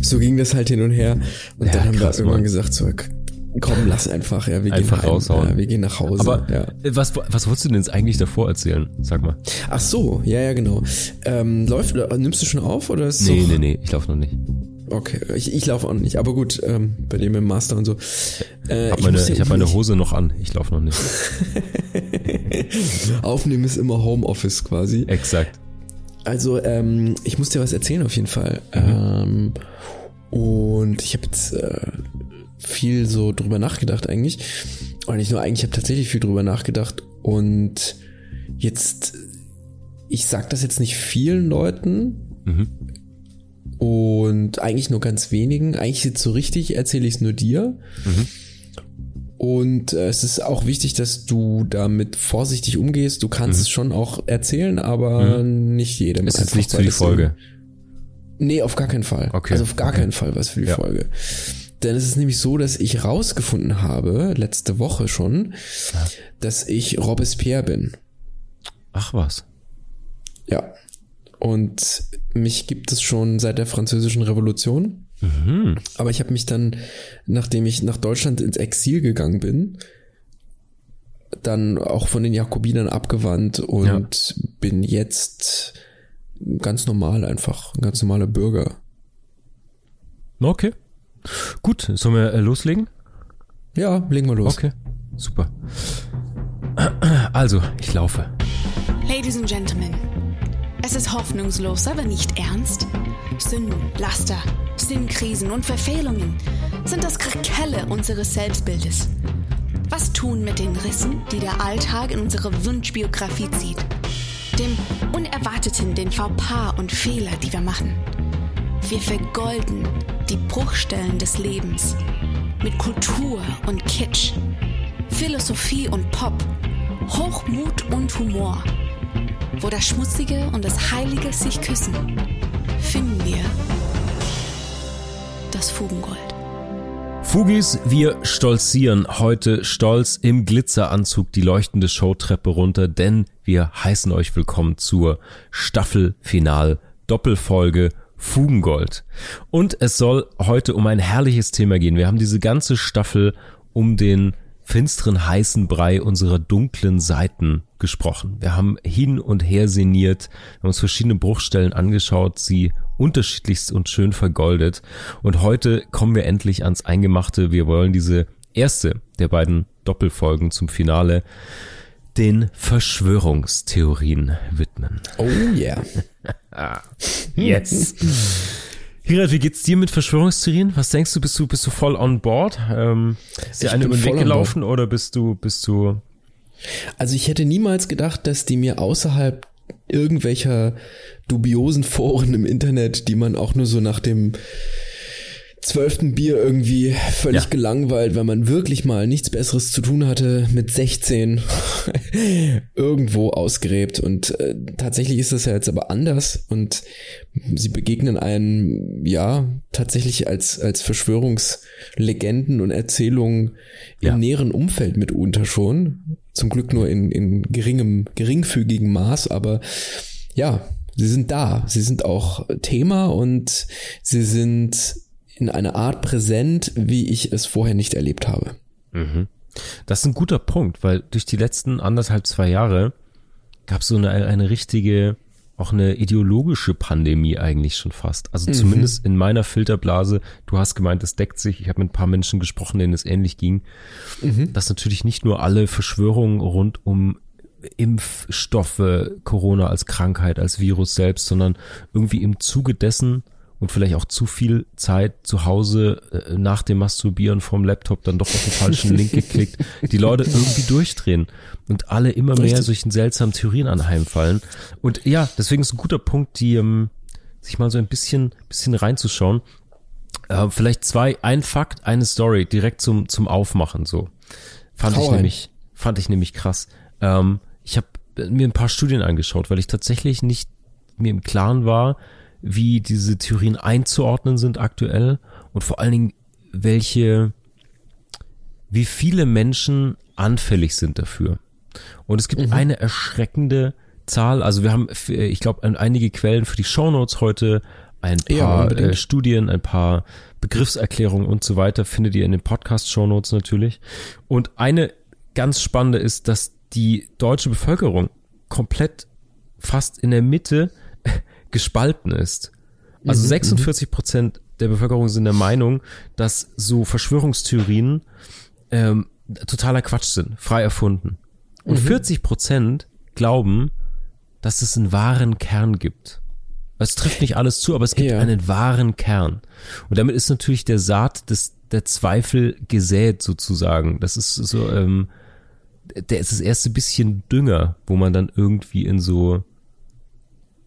so ging das halt hin und her. Und Ja, dann haben krass, wir irgendwann Mann. gesagt, so, komm, lass einfach, ja, wir Einfach gehen heim, raushauen. Ja, wir gehen nach Hause. Aber ja. äh, was, was wolltest du denn jetzt eigentlich davor erzählen? Sag mal. Ach so, ja, ja, genau. Ähm, läuft, oder nimmst du schon auf oder ist Nee, nee, nee, ich laufe noch nicht. Okay, ich, ich laufe auch nicht, aber gut, ähm, bei dem im Master und so. Äh, Hab meine, muss ja ich habe meine Hose noch an. Ich laufe noch nicht. Aufnehmen ist immer Homeoffice quasi. Exakt. Also, ähm, ich muss dir was erzählen auf jeden Fall. Ähm, und ich habe jetzt äh, viel so drüber nachgedacht eigentlich. Und nicht nur eigentlich, ich habe tatsächlich viel drüber nachgedacht. Und jetzt, ich sag das jetzt nicht vielen Leuten. Mhm. Und eigentlich nur ganz wenigen. Eigentlich jetzt so richtig erzähle ich es nur dir. Mhm. Und äh, es ist auch wichtig, dass du damit vorsichtig umgehst. Du kannst es schon auch erzählen, aber nicht jedem. Mhm. Ist nichts für die Folge. Nee, auf gar keinen Fall. Okay. Also auf gar Okay. keinen Fall was für die Ja. Folge. Denn es ist nämlich so, dass ich rausgefunden habe, letzte Woche schon, dass ich Robespierre bin. Ach was. Ja. Und mich gibt es schon seit der französischen Revolution. Mhm. Aber ich habe mich dann, nachdem ich nach Deutschland ins Exil gegangen bin, dann auch von den Jakobinern abgewandt und bin jetzt ganz normal einfach, ein ganz normaler Bürger. Okay. Gut, sollen wir äh, loslegen? Ja, legen wir los. Okay, super. Also, ich laufe. Ladies and Gentlemen, es ist hoffnungslos, aber nicht ernst. Sünden, Laster, Sinnkrisen und Verfehlungen sind das Krakelle unseres Selbstbildes. Was tun mit den Rissen, die der Alltag in unsere Wunschbiografie zieht? Dem Unerwarteten, den Fauxpas und Fehler, die wir machen. Wir vergolden die Bruchstellen des Lebens mit Kultur und Kitsch, Philosophie und Pop, Hochmut und Humor. Wo das Schmutzige und das Heilige sich küssen, finden wir das Fugengold. Fugis, wir stolzieren heute stolz im Glitzeranzug die leuchtende Showtreppe runter, denn wir heißen euch willkommen zur Staffelfinal Doppelfolge Fugengold. Und es soll heute um ein herrliches Thema gehen. Wir haben diese ganze Staffel um den finsteren heißen Brei unserer dunklen Seiten gesprochen. Wir haben hin und her sinniert, wir haben uns verschiedene Bruchstellen angeschaut, sie unterschiedlichst und schön vergoldet. Und heute kommen wir endlich ans Eingemachte. Wir wollen diese erste der beiden Doppelfolgen zum Finale den Verschwörungstheorien widmen. Oh yeah. Yes. Hirat, wie geht's dir mit Verschwörungstheorien? Was denkst du? Bist du, bist du voll on board? Ähm, ist dir eine über den Weg voll on gelaufen oder bist du, bist du, Also ich hätte niemals gedacht, dass die mir außerhalb irgendwelcher dubiosen Foren im Internet, die man auch nur so nach dem zwölften Bier irgendwie völlig Ja. gelangweilt, weil man wirklich mal nichts Besseres zu tun hatte mit 16 irgendwo ausgräbt. Und äh, tatsächlich ist das ja jetzt aber anders und sie begegnen einem, ja, tatsächlich als, als Verschwörungslegenden und Erzählungen Ja. im näheren Umfeld mitunter schon. Zum Glück nur in, in geringem, geringfügigem Maß, aber ja, sie sind da. Sie sind auch Thema und sie sind in einer Art präsent, wie ich es vorher nicht erlebt habe. Das ist ein guter Punkt, weil durch die letzten anderthalb, zwei Jahre gab es so eine, eine richtige, auch eine ideologische Pandemie eigentlich schon fast. Also zumindest in meiner Filterblase, du hast gemeint, es deckt sich, ich habe mit ein paar Menschen gesprochen, denen es ähnlich ging, dass natürlich nicht nur alle Verschwörungen rund um Impfstoffe, Corona als Krankheit, als Virus selbst, sondern irgendwie im Zuge dessen und vielleicht auch zu viel Zeit zu Hause äh, nach dem Masturbieren vom Laptop dann doch auf den falschen Link geklickt, die Leute irgendwie durchdrehen und alle immer mehr Richtig. solchen seltsamen Theorien anheimfallen. Und ja, deswegen ist ein guter Punkt, die ähm, sich mal so ein bisschen, bisschen reinzuschauen. Äh, vielleicht zwei, ein Fakt, eine Story direkt zum, zum Aufmachen so. Fand Hau ich rein. nämlich, fand ich nämlich krass. Ähm, ich habe mir ein paar Studien angeschaut, weil ich tatsächlich nicht mir im Klaren war, wie diese Theorien einzuordnen sind aktuell und vor allen Dingen, welche, wie viele Menschen anfällig sind dafür. Und es gibt eine erschreckende Zahl, also wir haben, äh, ich glaube, einige Quellen für die Shownotes heute ein Ja, paar äh, Studien, ein paar Begriffserklärungen und so weiter findet ihr in den Podcast-Shownotes natürlich. Und eine ganz spannende ist, dass die deutsche Bevölkerung komplett fast in der Mitte gespalten ist. Also 46 Prozent der Bevölkerung sind der Meinung, dass so Verschwörungstheorien ähm, totaler Quatsch sind, frei erfunden. Und 40 Prozent glauben, dass es einen wahren Kern gibt. Es trifft nicht alles zu, aber es gibt Ja. einen wahren Kern. Und damit ist natürlich der Saat des, der Zweifel gesät sozusagen. Das ist so, ähm, der ist das erste bisschen Dünger, wo man dann irgendwie in so,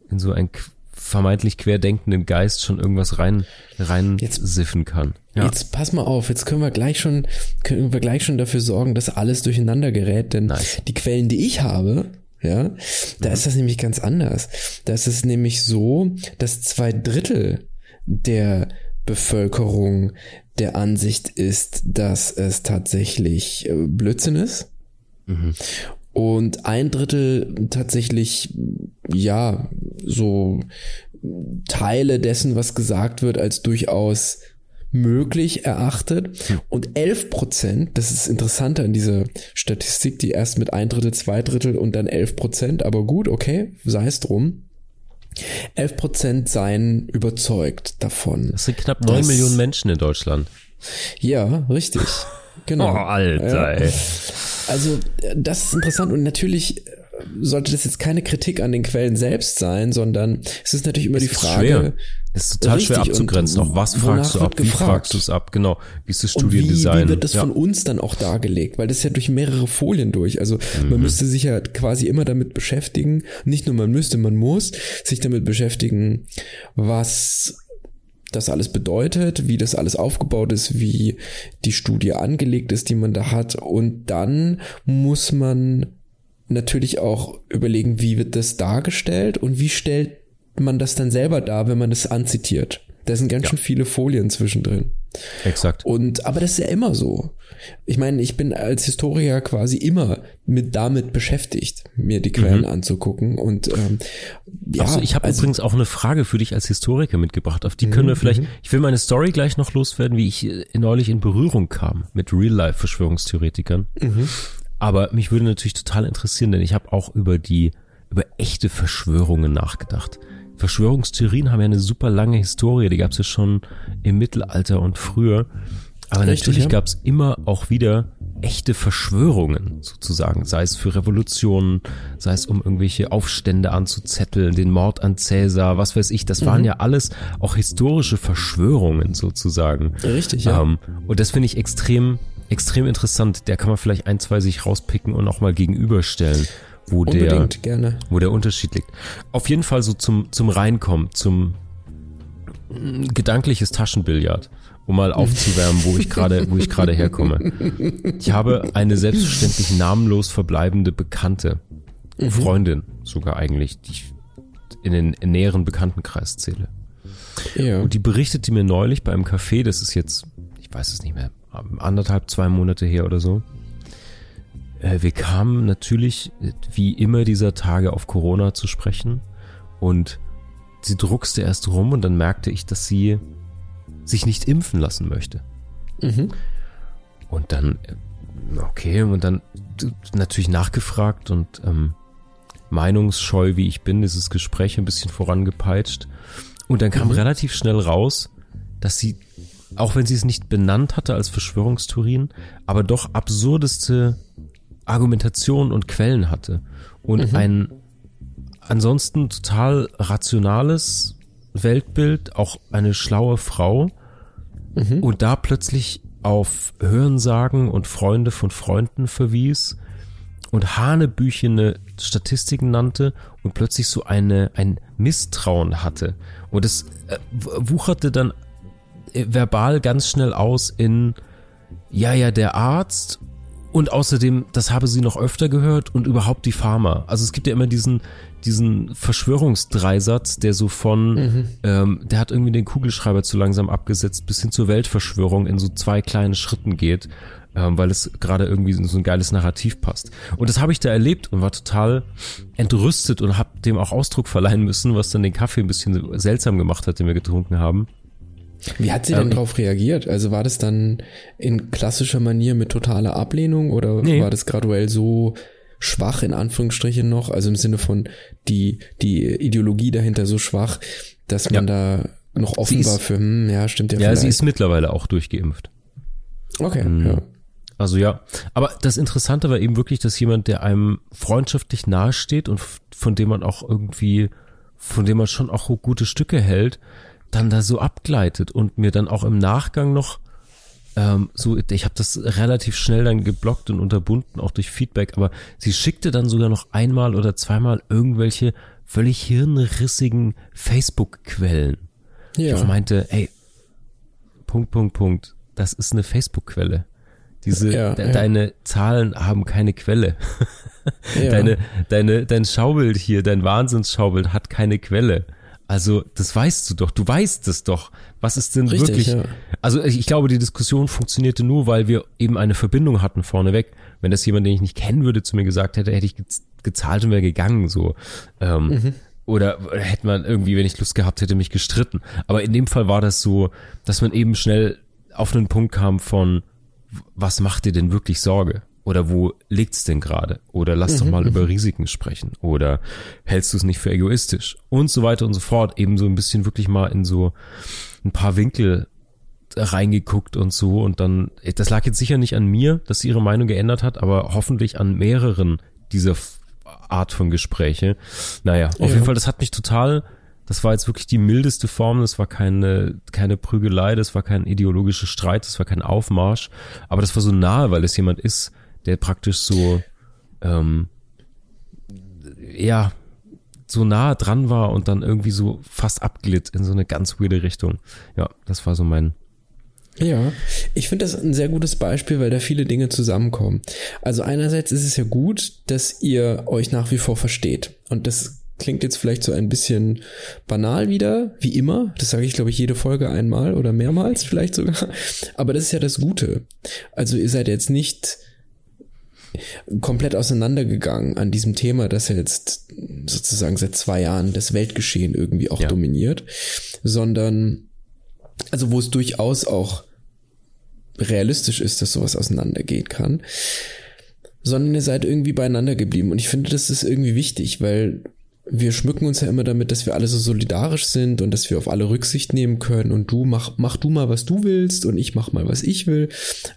in so qu- vermeintlich querdenkenden Geist schon irgendwas rein, rein Jetzt- siffen kann. Ja. Jetzt pass mal auf, jetzt können wir gleich schon, können wir gleich schon dafür sorgen, dass alles durcheinander gerät, denn Nice. die Quellen, die ich habe, ja, da ist das nämlich ganz anders. Da ist es nämlich so, dass zwei Drittel der Bevölkerung der Ansicht ist, dass es tatsächlich äh, Blödsinn ist. Und ein Drittel tatsächlich, ja, so Teile dessen, was gesagt wird, als durchaus möglich erachtet. Und 11 Prozent, das ist interessanter an dieser Statistik, die erst mit ein Drittel, zwei Drittel und dann 11 Prozent, aber gut, okay, sei es drum. 11 Prozent seien überzeugt davon. Das sind knapp neun Das- Millionen Menschen in Deutschland. Ja, richtig. Genau. Oh, Alter, ey. Also, äh, das ist interessant und natürlich äh, sollte das jetzt keine Kritik an den Quellen selbst sein, sondern es ist natürlich immer die ist Frage, schwer. Es ist total schwer abzugrenzen. Auch was fragst du ab? Wie fragst du es ab? Genau. Wie ist das Und wie, Studiendesign? wie wird das ja. von uns dann auch dargelegt? Weil das ist ja durch mehrere Folien durch. Also Mhm. man müsste sich ja quasi immer damit beschäftigen. Nicht nur man müsste, man muss sich damit beschäftigen, was das alles bedeutet, wie das alles aufgebaut ist, wie die Studie angelegt ist, die man da hat. Und dann muss man natürlich auch überlegen, wie wird das dargestellt und wie stellt man das dann selber dar, wenn man das anzitiert. Da sind ganz schön viele Folien zwischendrin. Exakt. Und, aber das ist ja immer so. Ich meine, ich bin als Historiker quasi immer mit damit beschäftigt, mir die Quellen anzugucken und ähm, ja, Achso, ich habe also, übrigens auch eine Frage für dich als Historiker mitgebracht. Auf die können wir vielleicht, ich will meine Story gleich noch loswerden, wie ich äh, neulich in Berührung kam mit Real-Life-Verschwörungstheoretikern. Aber mich würde natürlich total interessieren, denn ich habe auch über die, über echte Verschwörungen nachgedacht. Verschwörungstheorien haben ja eine super lange Historie, die gab es ja schon im Mittelalter und früher. Aber Richtig, natürlich ja. gab es immer auch wieder echte Verschwörungen sozusagen, sei es für Revolutionen, sei es um irgendwelche Aufstände anzuzetteln, den Mord an Cäsar, was weiß ich, das waren Mhm. ja alles auch historische Verschwörungen sozusagen. Richtig, ja. Ähm, und das finde ich extrem, extrem interessant. Der kann man vielleicht ein, zwei sich rauspicken und auch mal gegenüberstellen, wo der, unbedingt gerne. wo der Unterschied liegt. Auf jeden Fall so zum, zum Reinkommen, zum mm, gedankliches Taschenbillard, um mal aufzuwärmen, wo ich gerade, wo ich gerade herkomme. Ich habe eine selbstverständlich namenlos verbleibende Bekannte, Freundin sogar eigentlich, die ich in den näheren Bekanntenkreis zähle. Ja. Und die berichtete mir neulich bei einem Café, das ist jetzt, ich weiß es nicht mehr, anderthalb, zwei Monate her oder so. Äh, Wir kamen natürlich, äh, wie immer dieser Tage, auf Corona zu sprechen. Und sie druckste erst rum und dann merkte ich, dass sie sich nicht impfen lassen möchte. Mhm. Und dann, äh, okay, und dann natürlich nachgefragt und ähm, meinungsscheu wie ich bin, dieses Gespräch ein bisschen vorangepeitscht. Und dann kam relativ schnell raus, dass sie, auch wenn sie es nicht benannt hatte als Verschwörungstheorien, aber doch absurdeste Argumentationen und Quellen hatte. Und ein ansonsten total rationales Weltbild, auch eine schlaue Frau, und da plötzlich auf Hörensagen und Freunde von Freunden verwies und hanebüchene Statistiken nannte und plötzlich so eine, ein Misstrauen hatte. Und es äh, wucherte dann äh, verbal ganz schnell aus in, ja, ja, der Arzt und außerdem, das habe sie noch öfter gehört und überhaupt die Pharma. Also es gibt ja immer diesen, diesen Verschwörungsdreisatz, der so von, ähm, der hat irgendwie den Kugelschreiber zu langsam abgesetzt, bis hin zur Weltverschwörung in so zwei kleinen Schritten geht. ähm, weil es gerade irgendwie so ein geiles Narrativ passt. Und das habe ich da erlebt und war total entrüstet und habe dem auch Ausdruck verleihen müssen, was dann den Kaffee ein bisschen seltsam gemacht hat, den wir getrunken haben. Wie hat sie denn ähm, darauf reagiert? Also war das dann in klassischer Manier mit totaler Ablehnung oder nee. war das graduell so schwach in Anführungsstrichen noch? Also im Sinne von die, die Ideologie dahinter so schwach, dass man ja. da noch offen ist, war für, hm, ja, stimmt ja. Ja, vielleicht. sie ist mittlerweile auch durchgeimpft. Okay, mhm. ja. Also ja, aber das Interessante war eben wirklich, dass jemand, der einem freundschaftlich nahesteht und von dem man auch irgendwie, von dem man schon auch gute Stücke hält, dann da so abgleitet und mir dann auch im Nachgang noch ähm, so, ich habe das relativ schnell dann geblockt und unterbunden, auch durch Feedback, aber sie schickte dann sogar noch einmal oder zweimal irgendwelche völlig hirnrissigen Facebook-Quellen. Ja. Ich meinte, ey, Punkt, Punkt, Punkt, das ist eine Facebook-Quelle. Diese, ja, de, ja. deine Zahlen haben keine Quelle. ja. Deine, deine, dein Schaubild hier, dein Wahnsinnsschaubild hat keine Quelle. Also, das weißt du doch. Du weißt es doch. Was ist denn Richtig, wirklich? Ja. Also, ich glaube, die Diskussion funktionierte nur, weil wir eben eine Verbindung hatten vorneweg. Wenn das jemand, den ich nicht kennen würde, zu mir gesagt hätte, hätte ich gezahlt und wäre gegangen, so. Ähm, mhm. Oder hätte man irgendwie, wenn ich Lust gehabt hätte, mich gestritten. Aber in dem Fall war das so, dass man eben schnell auf einen Punkt kam von, was macht dir denn wirklich Sorge? Oder wo liegt's denn gerade? Oder lass mhm, doch mal mhm. über Risiken sprechen. Oder hältst du es nicht für egoistisch? Und so weiter und so fort. Eben so ein bisschen wirklich mal in so ein paar Winkel reingeguckt und so. Und dann, das lag jetzt sicher nicht an mir, dass sie ihre Meinung geändert hat, aber hoffentlich an mehreren dieser Art von Gespräche. Naja, auf ja. jeden Fall, das hat mich total das war jetzt wirklich die mildeste Form, das war keine, keine Prügelei, das war kein ideologischer Streit, das war kein Aufmarsch, aber das war so nahe, weil es jemand ist, der praktisch so, ähm, ja, so nahe dran war und dann irgendwie so fast abglitt in so eine ganz weirde Richtung. Ja, das war so mein, ja, ich finde das ein sehr gutes Beispiel, weil da viele Dinge zusammenkommen. Also einerseits ist es ja gut, dass ihr euch nach wie vor versteht. Und das klingt jetzt vielleicht so ein bisschen banal wieder, wie immer. Das sage ich, glaube ich, jede Folge einmal oder mehrmals vielleicht sogar. Aber das ist ja das Gute. Also ihr seid jetzt nicht komplett auseinandergegangen an diesem Thema, das ja jetzt sozusagen seit zwei Jahren das Weltgeschehen irgendwie auch ja. dominiert, sondern also wo es durchaus auch realistisch ist, dass sowas auseinandergehen kann, sondern ihr seid irgendwie beieinander geblieben. Und ich finde, das ist irgendwie wichtig, weil wir schmücken uns ja immer damit, dass wir alle so solidarisch sind und dass wir auf alle Rücksicht nehmen können und du mach, mach du mal, was du willst und ich mach mal, was ich will.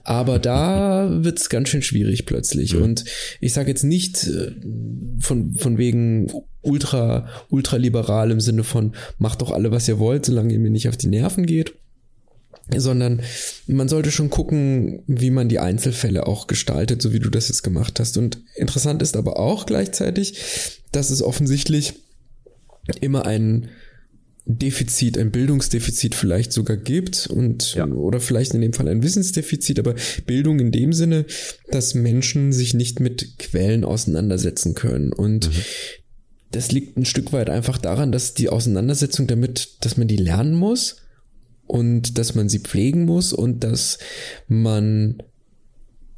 Aber da wird's ganz schön schwierig plötzlich. Mhm. Und ich sage jetzt nicht äh, von, von wegen ultra, ultraliberal im Sinne von macht doch alle, was ihr wollt, solange ihr mir nicht auf die Nerven geht sondern man sollte schon gucken, wie man die Einzelfälle auch gestaltet, so wie du das jetzt gemacht hast. Und interessant ist aber auch gleichzeitig, dass es offensichtlich immer ein Defizit, ein Bildungsdefizit vielleicht sogar gibt und ja. oder vielleicht in dem Fall ein Wissensdefizit, aber Bildung in dem Sinne, dass Menschen sich nicht mit Quellen auseinandersetzen können und mhm. das liegt ein Stück weit einfach daran, dass die Auseinandersetzung damit, dass man die lernen muss und dass man sie pflegen muss und dass man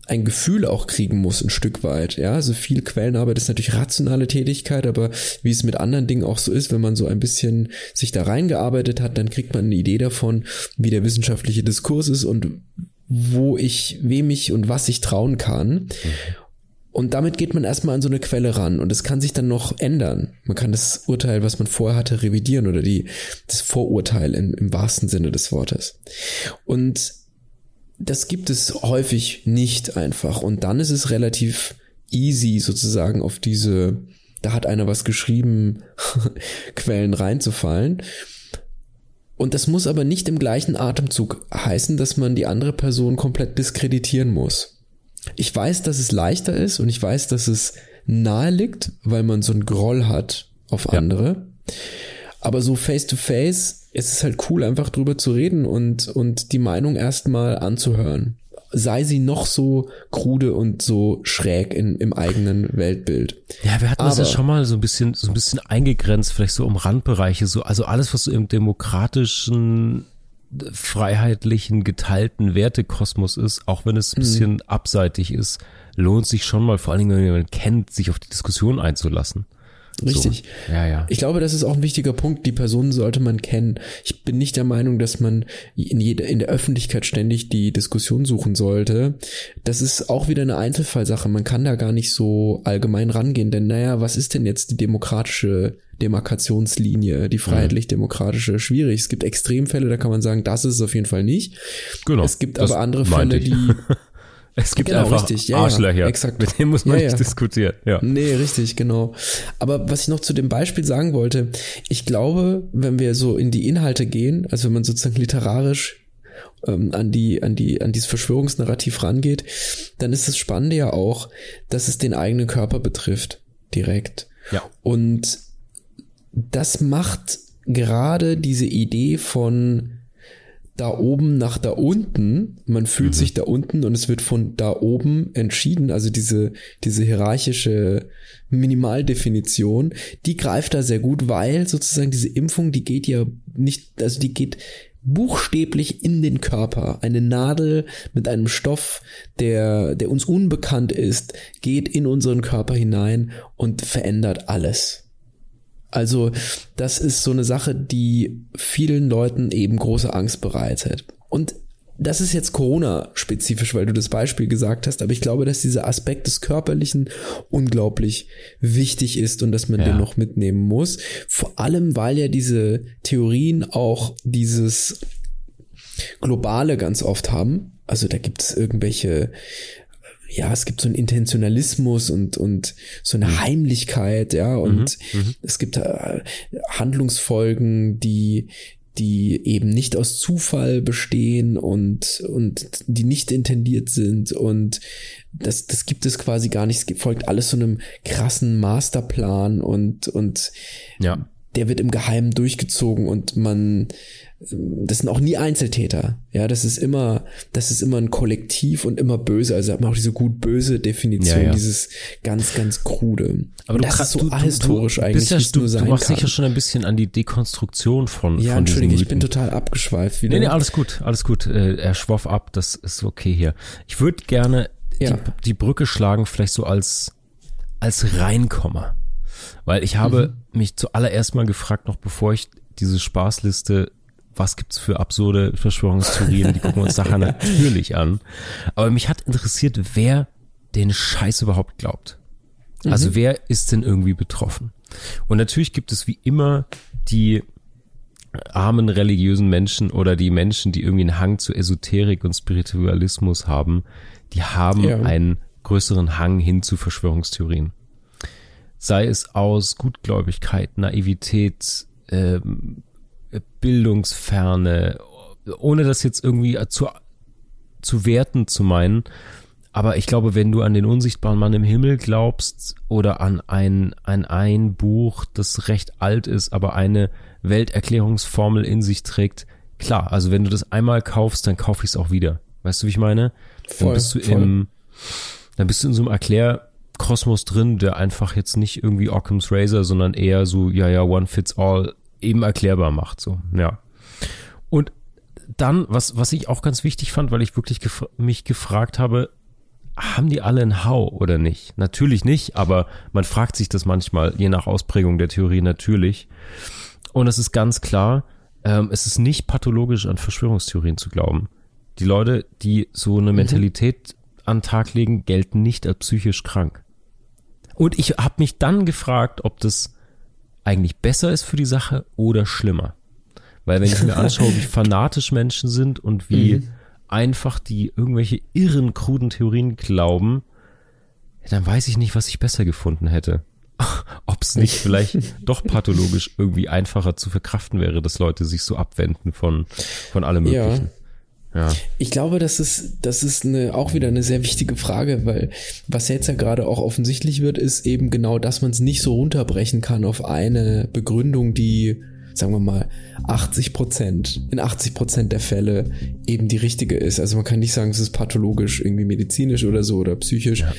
ein Gefühl auch kriegen muss, ein Stück weit. Ja, also viel Quellenarbeit ist natürlich rationale Tätigkeit, aber wie es mit anderen Dingen auch so ist, wenn man so ein bisschen sich da reingearbeitet hat, dann kriegt man eine Idee davon, wie der wissenschaftliche Diskurs ist und wo ich, wem ich und was ich trauen kann. Mhm. Und damit geht man erstmal an so eine Quelle ran und es kann sich dann noch ändern. Man kann das Urteil, was man vorher hatte, revidieren oder die, das Vorurteil im, im wahrsten Sinne des Wortes. Und das gibt es häufig nicht einfach. Und dann ist es relativ easy sozusagen auf diese, da hat einer was geschrieben, Quellen reinzufallen. Und das muss aber nicht im gleichen Atemzug heißen, dass man die andere Person komplett diskreditieren muss. Ich weiß, dass es leichter ist und ich weiß, dass es nahe liegt, weil man so einen Groll hat auf andere. Ja. Aber so face to face ist es halt cool, einfach drüber zu reden und, und die Meinung erstmal anzuhören. Sei sie noch so krude und so schräg in, im eigenen Weltbild. Ja, wir hatten Aber, das ja schon mal so ein bisschen, so ein bisschen eingegrenzt, vielleicht so um Randbereiche, so, also alles, was so im demokratischen freiheitlichen, geteilten Wertekosmos ist, auch wenn es ein bisschen mhm. abseitig ist, lohnt sich schon mal, vor allen Dingen, wenn jemand kennt, sich auf die Diskussion einzulassen. Richtig. So. Ja, ja. Ich glaube, das ist auch ein wichtiger Punkt. Die Personen sollte man kennen. Ich bin nicht der Meinung, dass man in, jeder, in der Öffentlichkeit ständig die Diskussion suchen sollte. Das ist auch wieder eine Einzelfallsache. Man kann da gar nicht so allgemein rangehen, denn naja, was ist denn jetzt die demokratische Demarkationslinie, die freiheitlich-demokratische, schwierig. Es gibt Extremfälle, da kann man sagen, das ist es auf jeden Fall nicht. Genau. Es gibt aber andere Fälle, die Es gibt genau, einfach richtig. Ja, Arschlöcher. Ja, exakt. Mit denen muss man ja, nicht diskutieren. Ja. Nee, richtig, genau. Aber was ich noch zu dem Beispiel sagen wollte, ich glaube, wenn wir so in die Inhalte gehen, also wenn man sozusagen literarisch ähm, an die, an die, an dieses Verschwörungsnarrativ rangeht, dann ist das Spannende ja auch, dass es den eigenen Körper betrifft. Direkt. Ja. Und das macht gerade diese Idee von da oben nach da unten. Man fühlt mhm. sich da unten und es wird von da oben entschieden. Also diese, diese hierarchische Minimaldefinition, die greift da sehr gut, weil sozusagen diese Impfung, die geht ja nicht, also die geht buchstäblich in den Körper. Eine Nadel mit einem Stoff, der, der uns unbekannt ist, geht in unseren Körper hinein und verändert alles. Also das ist so eine Sache, die vielen Leuten eben große Angst bereitet. Und das ist jetzt Corona-spezifisch, weil du das Beispiel gesagt hast, aber ich glaube, dass dieser Aspekt des Körperlichen unglaublich wichtig ist und dass man ja. den noch mitnehmen muss. Vor allem, weil ja diese Theorien auch dieses Globale ganz oft haben. Also da gibt es irgendwelche ja, es gibt so einen Intentionalismus und, und so eine mhm. Heimlichkeit, ja, und mhm. mhm. es gibt äh, Handlungsfolgen, die, die eben nicht aus Zufall bestehen und, und die nicht intendiert sind und das, das gibt es quasi gar nicht. Es folgt alles so einem krassen Masterplan und, und ja. der wird im Geheimen durchgezogen und man, das sind auch nie Einzeltäter. Ja, das ist immer, das ist immer ein Kollektiv und immer böse. Also hat man auch diese gut-böse Definition, ja, ja. dieses ganz, ganz krude. Aber du, das ist so du, ahistorisch du, eigentlich, ja, sein Du machst sicher schon ein bisschen an die Dekonstruktion von, ja, von Entschuldige, ich bin total abgeschweift wieder. Nee, nee, alles gut, alles gut. Äh, er schwoff ab, das ist okay hier. Ich würde gerne ja. die, die Brücke schlagen, vielleicht so als, als Reinkommer. Weil ich habe mhm. mich zuallererst mal gefragt, noch bevor ich diese Spaßliste was gibt's für absurde Verschwörungstheorien, die gucken uns nachher natürlich an. Aber mich hat interessiert, wer den Scheiß überhaupt glaubt. Also mhm. wer ist denn irgendwie betroffen? Und natürlich gibt es wie immer die armen religiösen Menschen oder die Menschen, die irgendwie einen Hang zu Esoterik und Spiritualismus haben, die haben ja. einen größeren Hang hin zu Verschwörungstheorien. Sei es aus Gutgläubigkeit, Naivität, ähm, Bildungsferne, ohne das jetzt irgendwie zu, zu werten zu meinen. Aber ich glaube, wenn du an den unsichtbaren Mann im Himmel glaubst oder an ein, an ein Buch, das recht alt ist, aber eine Welterklärungsformel in sich trägt, klar, also wenn du das einmal kaufst, dann kaufe ich es auch wieder. Weißt du, wie ich meine? Voll, dann bist du voll. im, dann bist du in so einem Erklärkosmos drin, der einfach jetzt nicht irgendwie Occam's Razor, sondern eher so, ja, ja, one fits all eben erklärbar macht, so, ja. Und dann, was, was ich auch ganz wichtig fand, weil ich wirklich gef mich gefragt habe, haben die alle ein Hau oder nicht? Natürlich nicht, aber man fragt sich das manchmal, je nach Ausprägung der Theorie natürlich. Und es ist ganz klar, ähm, es ist nicht pathologisch an Verschwörungstheorien zu glauben. Die Leute, die so eine mhm. Mentalität an den Tag legen, gelten nicht als psychisch krank. Und ich habe mich dann gefragt, ob das eigentlich besser ist für die Sache oder schlimmer. Weil wenn ich mir anschaue, wie fanatisch Menschen sind und wie mhm. einfach die irgendwelche irren, kruden Theorien glauben, dann weiß ich nicht, was ich besser gefunden hätte. Ob es nicht vielleicht doch pathologisch irgendwie einfacher zu verkraften wäre, dass Leute sich so abwenden von, von allem Möglichen. Ja. Ja. Ich glaube, das ist, das ist eine, auch wieder eine sehr wichtige Frage, weil was jetzt ja gerade auch offensichtlich wird, ist eben genau, dass man es nicht so runterbrechen kann auf eine Begründung, die sagen wir mal, 80 Prozent, in 80 Prozent der Fälle eben die richtige ist. Also man kann nicht sagen, es ist pathologisch, irgendwie medizinisch oder so oder psychisch, ja.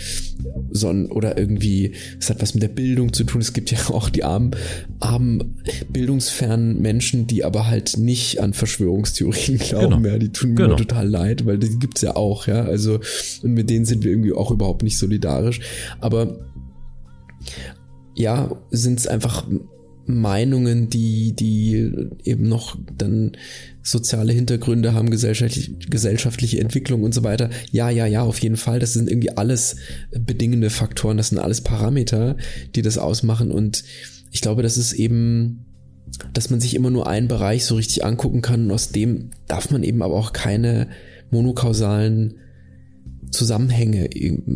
sondern oder irgendwie, es hat was mit der Bildung zu tun. Es gibt ja auch die armen, armen, bildungsfernen Menschen, die aber halt nicht an Verschwörungstheorien glauben, genau. ja, die tun mir genau. total leid, weil die gibt's ja auch, ja, also und mit denen sind wir irgendwie auch überhaupt nicht solidarisch, aber ja, sind es einfach Meinungen, die, die eben noch dann soziale Hintergründe haben, gesellschaftliche, gesellschaftliche Entwicklung und so weiter. Ja, ja, ja, auf jeden Fall. Das sind irgendwie alles bedingende Faktoren, das sind alles Parameter, die das ausmachen. Und ich glaube, das ist eben, dass man sich immer nur einen Bereich so richtig angucken kann und aus dem darf man eben aber auch keine monokausalen Zusammenhänge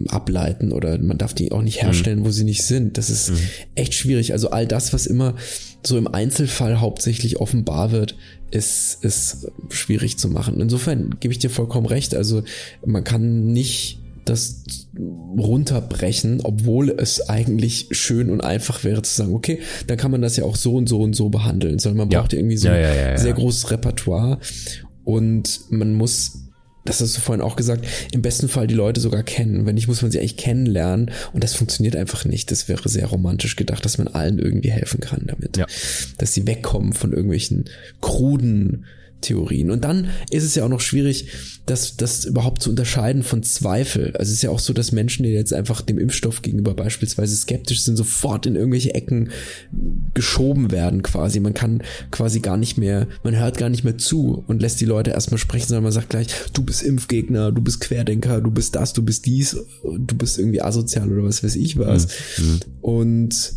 ableiten oder man darf die auch nicht herstellen, mhm. wo sie nicht sind. Das ist mhm. echt schwierig. Also all das, was immer so im Einzelfall hauptsächlich offenbar wird, ist, ist schwierig zu machen. Insofern gebe ich dir vollkommen recht. Also man kann nicht das runterbrechen, obwohl es eigentlich schön und einfach wäre zu sagen, okay, dann kann man das ja auch so und so und so behandeln, sondern man ja. braucht ja irgendwie so ja, ja, ein sehr großes Repertoire und man muss das hast du vorhin auch gesagt, im besten Fall die Leute sogar kennen. Wenn nicht, muss man sie eigentlich kennenlernen. Und das funktioniert einfach nicht. Das wäre sehr romantisch gedacht, dass man allen irgendwie helfen kann damit. Ja. Dass sie wegkommen von irgendwelchen kruden Theorien. Und dann ist es ja auch noch schwierig, das, das überhaupt zu unterscheiden von Zweifel. Also es ist ja auch so, dass Menschen, die jetzt einfach dem Impfstoff gegenüber beispielsweise skeptisch sind, sofort in irgendwelche Ecken geschoben werden quasi. Man kann quasi gar nicht mehr, man hört gar nicht mehr zu und lässt die Leute erstmal sprechen, sondern man sagt gleich, du bist Impfgegner, du bist Querdenker, du bist das, du bist dies, du bist irgendwie asozial oder was weiß ich was. Mhm. Und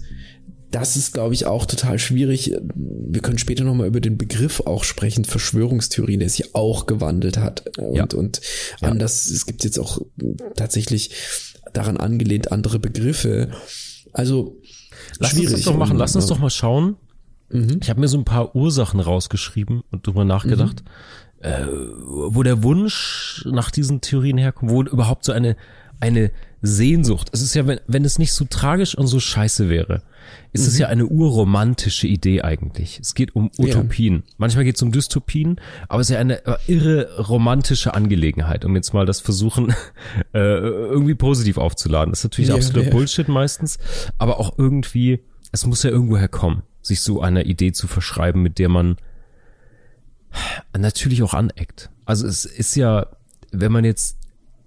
das ist, glaube ich, auch total schwierig. Wir können später nochmal über den Begriff auch sprechen, Verschwörungstheorien, der sich auch gewandelt hat. Und, ja. und ja. anders, es gibt jetzt auch tatsächlich daran angelehnt andere Begriffe. Also, lass schwierig. uns das doch machen. Lass uns doch mal schauen. Mhm. Ich habe mir so ein paar Ursachen rausgeschrieben und drüber nachgedacht, mhm. äh, wo der Wunsch nach diesen Theorien herkommt, wo überhaupt so eine, eine Sehnsucht. Es ist ja, wenn, wenn es nicht so tragisch und so scheiße wäre, ist mhm. es ja eine urromantische Idee eigentlich. Es geht um Utopien. Ja. Manchmal geht es um Dystopien, aber es ist ja eine äh, irre romantische Angelegenheit, um jetzt mal das versuchen, äh, irgendwie positiv aufzuladen. Das ist natürlich ja, absoluter ja. Bullshit meistens, aber auch irgendwie, es muss ja irgendwo herkommen, sich so einer Idee zu verschreiben, mit der man natürlich auch aneckt. Also es ist ja, wenn man jetzt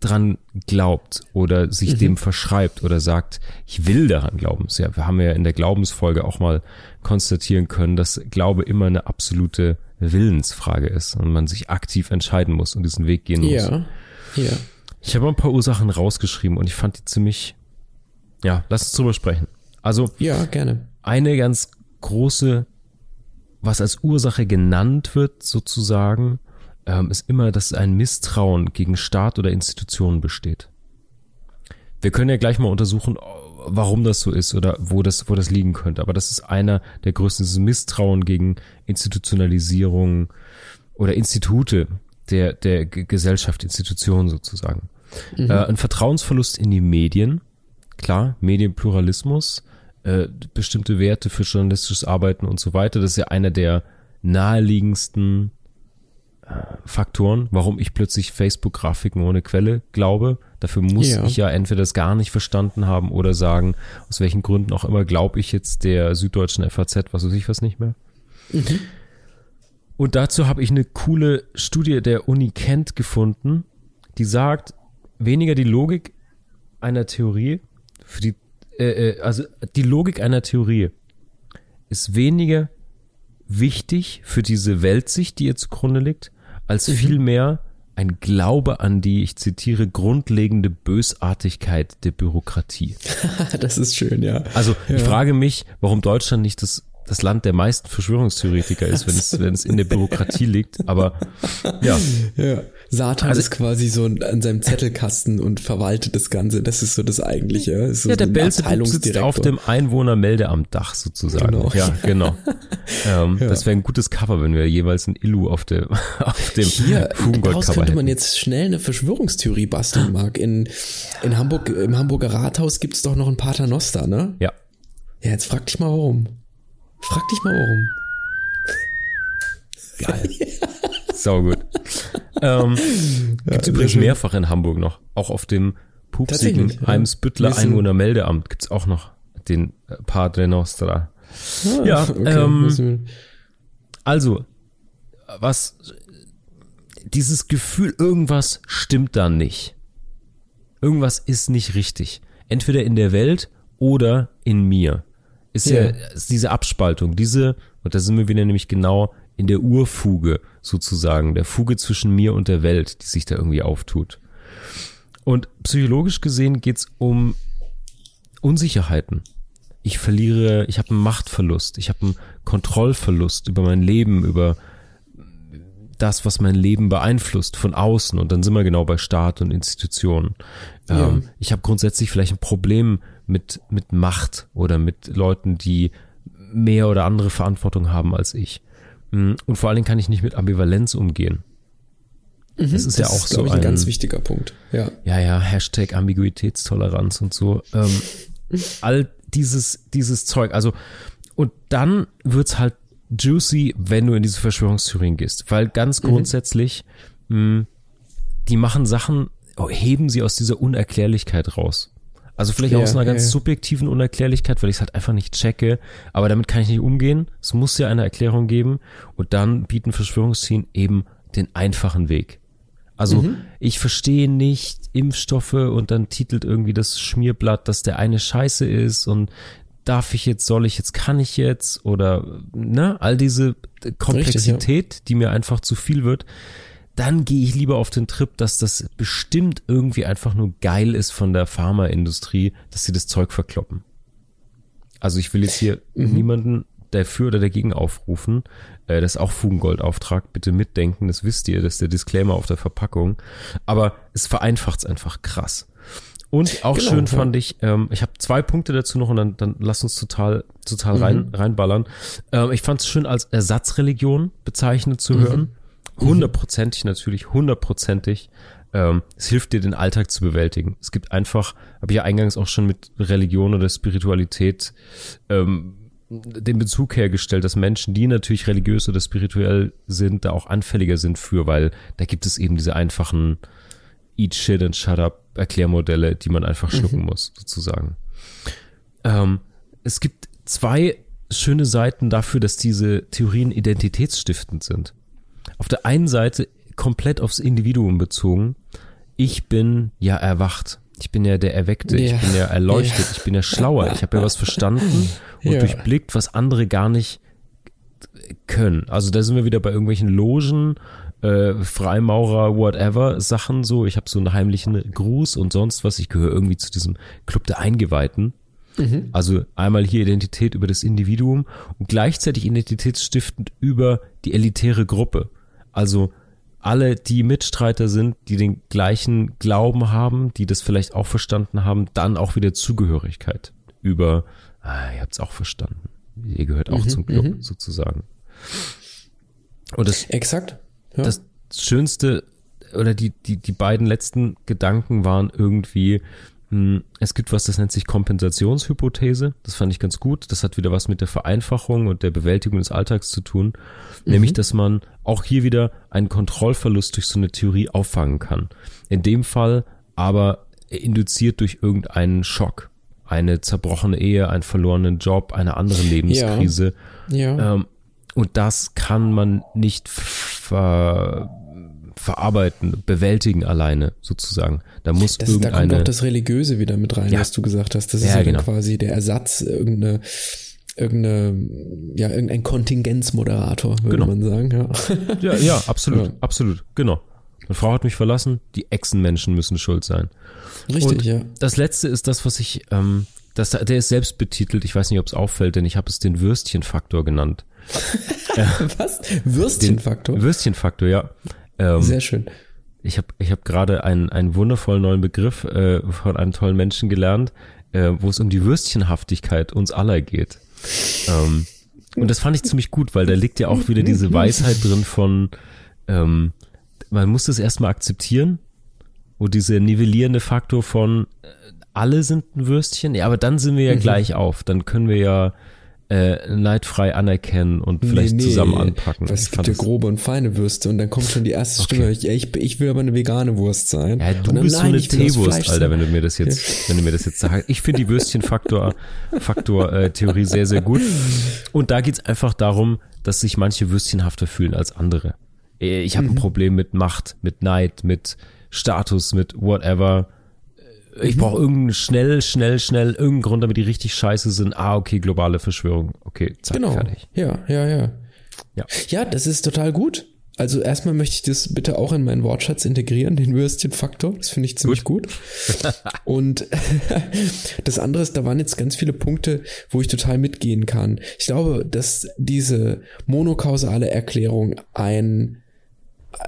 dran glaubt oder sich mhm. dem verschreibt oder sagt, ich will daran glauben. Ja, wir haben ja in der Glaubensfolge auch mal konstatieren können, dass Glaube immer eine absolute Willensfrage ist und man sich aktiv entscheiden muss und diesen Weg gehen muss. Ja, ja. Ich habe ein paar Ursachen rausgeschrieben und ich fand die ziemlich, ja, lass uns drüber sprechen. Also, ja, gerne. Eine ganz große, was als Ursache genannt wird, sozusagen, ähm, ist immer, dass ein Misstrauen gegen Staat oder Institutionen besteht. Wir können ja gleich mal untersuchen, warum das so ist oder wo das, wo das liegen könnte. Aber das ist einer der größten, Misstrauen gegen Institutionalisierung oder Institute der, der Gesellschaft, Institutionen sozusagen. Mhm. Äh, ein Vertrauensverlust in die Medien, klar, Medienpluralismus, äh, bestimmte Werte für journalistisches Arbeiten und so weiter. Das ist ja einer der naheliegendsten Faktoren, warum ich plötzlich Facebook-Grafiken ohne Quelle glaube. Dafür muss ja. ich ja entweder das gar nicht verstanden haben oder sagen, aus welchen Gründen auch immer glaube ich jetzt der süddeutschen FAZ, was weiß ich was nicht mehr. Mhm. Und dazu habe ich eine coole Studie der Uni Kent gefunden, die sagt, weniger die Logik einer Theorie, für die, äh, äh also die Logik einer Theorie ist weniger wichtig für diese Weltsicht, die ihr zugrunde liegt, als mhm. vielmehr ein Glaube an die, ich zitiere, grundlegende Bösartigkeit der Bürokratie. das ist schön, ja. Also ja. ich frage mich, warum Deutschland nicht das das Land der meisten Verschwörungstheoretiker ist, wenn es, wenn es in der Bürokratie liegt. Aber ja. ja. Satan also, ist quasi so an seinem Zettelkasten und verwaltet das Ganze. Das ist so das Eigentliche. So ja, der Belzebub sitzt auf dem Einwohnermeldeamt-Dach sozusagen. Genau. Ja, genau. ähm, ja. Das wäre ein gutes Cover, wenn wir jeweils ein Illu auf, der, auf dem Hier, daraus könnte hätten. man jetzt schnell eine Verschwörungstheorie basteln, Marc. In, in Hamburg, im Hamburger Rathaus gibt es doch noch ein Paternoster, ne? Ja. Ja, jetzt frag dich mal warum. Frag dich mal warum. Geil. Sau gut. Ähm, gibt's übrigens schön. mehrfach in Hamburg noch. Auch auf dem pupsigen Tatsächlich, ja. Einwohnermeldeamt gibt's auch noch den äh, Padre Nostra. Ah, Ja, ähm, müssen wir- Also, was, dieses Gefühl, irgendwas stimmt da nicht. Irgendwas ist nicht richtig. Entweder in der Welt oder in mir. Ist ja, Ja. ist diese Abspaltung, diese, und da sind wir wieder nämlich genau in der Urfuge sozusagen, der Fuge zwischen mir und der Welt, die sich da irgendwie auftut. Und psychologisch gesehen geht's um Unsicherheiten. Ich verliere, ich habe einen Machtverlust, ich habe einen Kontrollverlust über mein Leben, über das, was mein Leben beeinflusst von außen. Und dann sind wir genau bei Staat und Institutionen. Ja. Ähm, ich habe grundsätzlich vielleicht ein Problem mit, mit Macht oder mit Leuten, die mehr oder andere Verantwortung haben als ich. Mm, Und vor allen Dingen kann ich nicht mit Ambivalenz umgehen. Das ist ja auch so glaub ich, ein, ein ganz wichtiger Punkt. Ja. ja, ja, Hashtag Ambiguitätstoleranz und so. Ähm, all dieses, dieses Zeug. Also, und dann wird's halt juicy, wenn du in diese Verschwörungstheorien gehst. Weil ganz grundsätzlich, mh, die machen Sachen, oh, heben sie aus dieser Unerklärlichkeit raus. Also vielleicht Ja, aus einer ganz ja, ja. subjektiven Unerklärlichkeit, weil ich es halt einfach nicht checke. Aber damit kann ich nicht umgehen. Es muss ja eine Erklärung geben. Und dann bieten Verschwörungstheorien eben den einfachen Weg. Also ich verstehe nicht Impfstoffe und dann titelt irgendwie das Schmierblatt, dass der eine Scheiße ist und darf ich jetzt, soll ich jetzt, kann ich jetzt oder ne, all diese Komplexität, die mir einfach zu viel wird, dann gehe ich lieber auf den Trip, dass das bestimmt irgendwie einfach nur geil ist von der Pharmaindustrie, dass sie das Zeug verkloppen. Also ich will jetzt hier niemanden dafür oder dagegen aufrufen. Äh, das ist auch Fugengoldauftrag. Bitte mitdenken, das wisst ihr, das ist der Disclaimer auf der Verpackung. Aber es vereinfacht es einfach krass. Und auch Genau, schön ja. fand ich, ähm, ich habe zwei Punkte dazu noch und dann, dann lass uns total, total rein, reinballern. Ähm, ich fand es schön als Ersatzreligion bezeichnet zu hören. Hundertprozentig natürlich, hundertprozentig. Ähm, es hilft dir, den Alltag zu bewältigen. Es gibt einfach, habe ich ja eingangs auch schon mit Religion oder Spiritualität ähm, den Bezug hergestellt, dass Menschen, die natürlich religiös oder spirituell sind, da auch anfälliger sind für, weil da gibt es eben diese einfachen Eat Shit and Shut Up Erklärmodelle, die man einfach schlucken muss, sozusagen. Ähm, es gibt zwei schöne Seiten dafür, dass diese Theorien identitätsstiftend sind. Auf der einen Seite komplett aufs Individuum bezogen. Ich bin ja erwacht. Ich bin ja der Erweckte. Ja. Ich bin ja erleuchtet. Ich bin ja schlauer. Ich habe ja was verstanden und Ja. durchblickt, was andere gar nicht können. Also da sind wir wieder bei irgendwelchen Logen, äh, Freimaurer, whatever Sachen so. Ich habe so einen heimlichen Gruß und sonst was. Ich gehöre irgendwie zu diesem Club der Eingeweihten. Also einmal hier Identität über das Individuum und gleichzeitig identitätsstiftend über die elitäre Gruppe. Also alle, die Mitstreiter sind, die den gleichen Glauben haben, die das vielleicht auch verstanden haben, dann auch wieder Zugehörigkeit über, ah, ihr habt's auch verstanden. Ihr gehört auch zum Club sozusagen. Und das Exakt. Ja. das Schönste oder die, die, die beiden letzten Gedanken waren irgendwie, es gibt was, das nennt sich Kompensationshypothese. Das fand ich ganz gut. Das hat wieder was mit der Vereinfachung und der Bewältigung des Alltags zu tun. Nämlich, dass man auch hier wieder einen Kontrollverlust durch so eine Theorie auffangen kann. In dem Fall aber induziert durch irgendeinen Schock. Eine zerbrochene Ehe, einen verlorenen Job, eine andere Lebenskrise. ja. Ähm, und das kann man nicht ver verarbeiten, bewältigen alleine sozusagen. Da muss Das, da kommt irgendeine auch das Religiöse wieder mit rein, Ja. was du gesagt hast. Das ist Ja, ja, dann genau. quasi der Ersatz, irgendeine, irgendeine, ja, irgendein Kontingenzmoderator, würde Genau. man sagen. Ja. ja, ja, absolut, Ja. absolut, genau. Meine Frau hat mich verlassen, die Echsenmenschen müssen schuld sein. Richtig, Und ja. das letzte ist das, was ich, ähm, das, der ist selbst betitelt, ich weiß nicht, ob es auffällt, denn ich habe es den Würstchenfaktor genannt. Was? Den Würstchenfaktor? Würstchenfaktor, ja. Ähm, Sehr schön. Ich habe ich hab gerade einen, einen wundervollen neuen Begriff äh, von einem tollen Menschen gelernt, äh, wo es um die Würstchenhaftigkeit uns aller geht. Ähm, und das fand ich ziemlich gut, weil da liegt ja auch wieder diese Weisheit drin von, ähm, man muss das erstmal akzeptieren und dieser nivellierende Faktor von, äh, alle sind ein Würstchen, ja, aber dann sind wir ja gleich auf, dann können wir ja äh, neidfrei anerkennen und vielleicht nee, nee. zusammen anpacken. Was gibt ja grobe und feine Würste und dann kommt schon die erste okay. Stimme, ich, ich, ich, will aber eine vegane Wurst sein. Ja, du dann, bist nein, so eine Teewurst, Alter, wenn du mir das jetzt, ja. wenn du mir das jetzt sagst. Ich finde die Würstchenfaktor Faktor, äh, Theorie sehr, sehr gut. Und da geht's einfach darum, dass sich manche würstchenhafter fühlen als andere. Äh, ich habe mhm. ein Problem mit Macht, mit Neid, mit Status, mit whatever ich brauche irgendeinen schnell, schnell, schnell irgendeinen Grund, damit die richtig scheiße sind. Ah, okay, globale Verschwörung. Okay, zack, genau. fertig. Ja, ja, ja. Ja, ja das ist total gut. Also erstmal möchte ich das bitte auch in meinen Wortschatz integrieren, den Würstchenfaktor. Das finde ich ziemlich gut. gut. Und das andere ist, da waren jetzt ganz viele Punkte, wo ich total mitgehen kann. Ich glaube, dass diese monokausale Erklärung ein,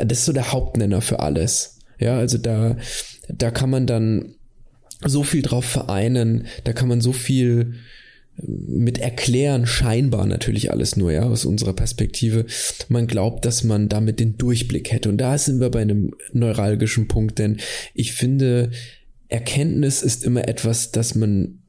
das ist so der Hauptnenner für alles. Ja, also da, da kann man dann so viel drauf vereinen, da kann man so viel äh, mit erklären, scheinbar natürlich alles nur, ja, aus unserer Perspektive. Man glaubt, dass man damit den Durchblick hätte. Und da sind wir bei einem neuralgischen Punkt, denn ich finde, Erkenntnis ist immer etwas, das man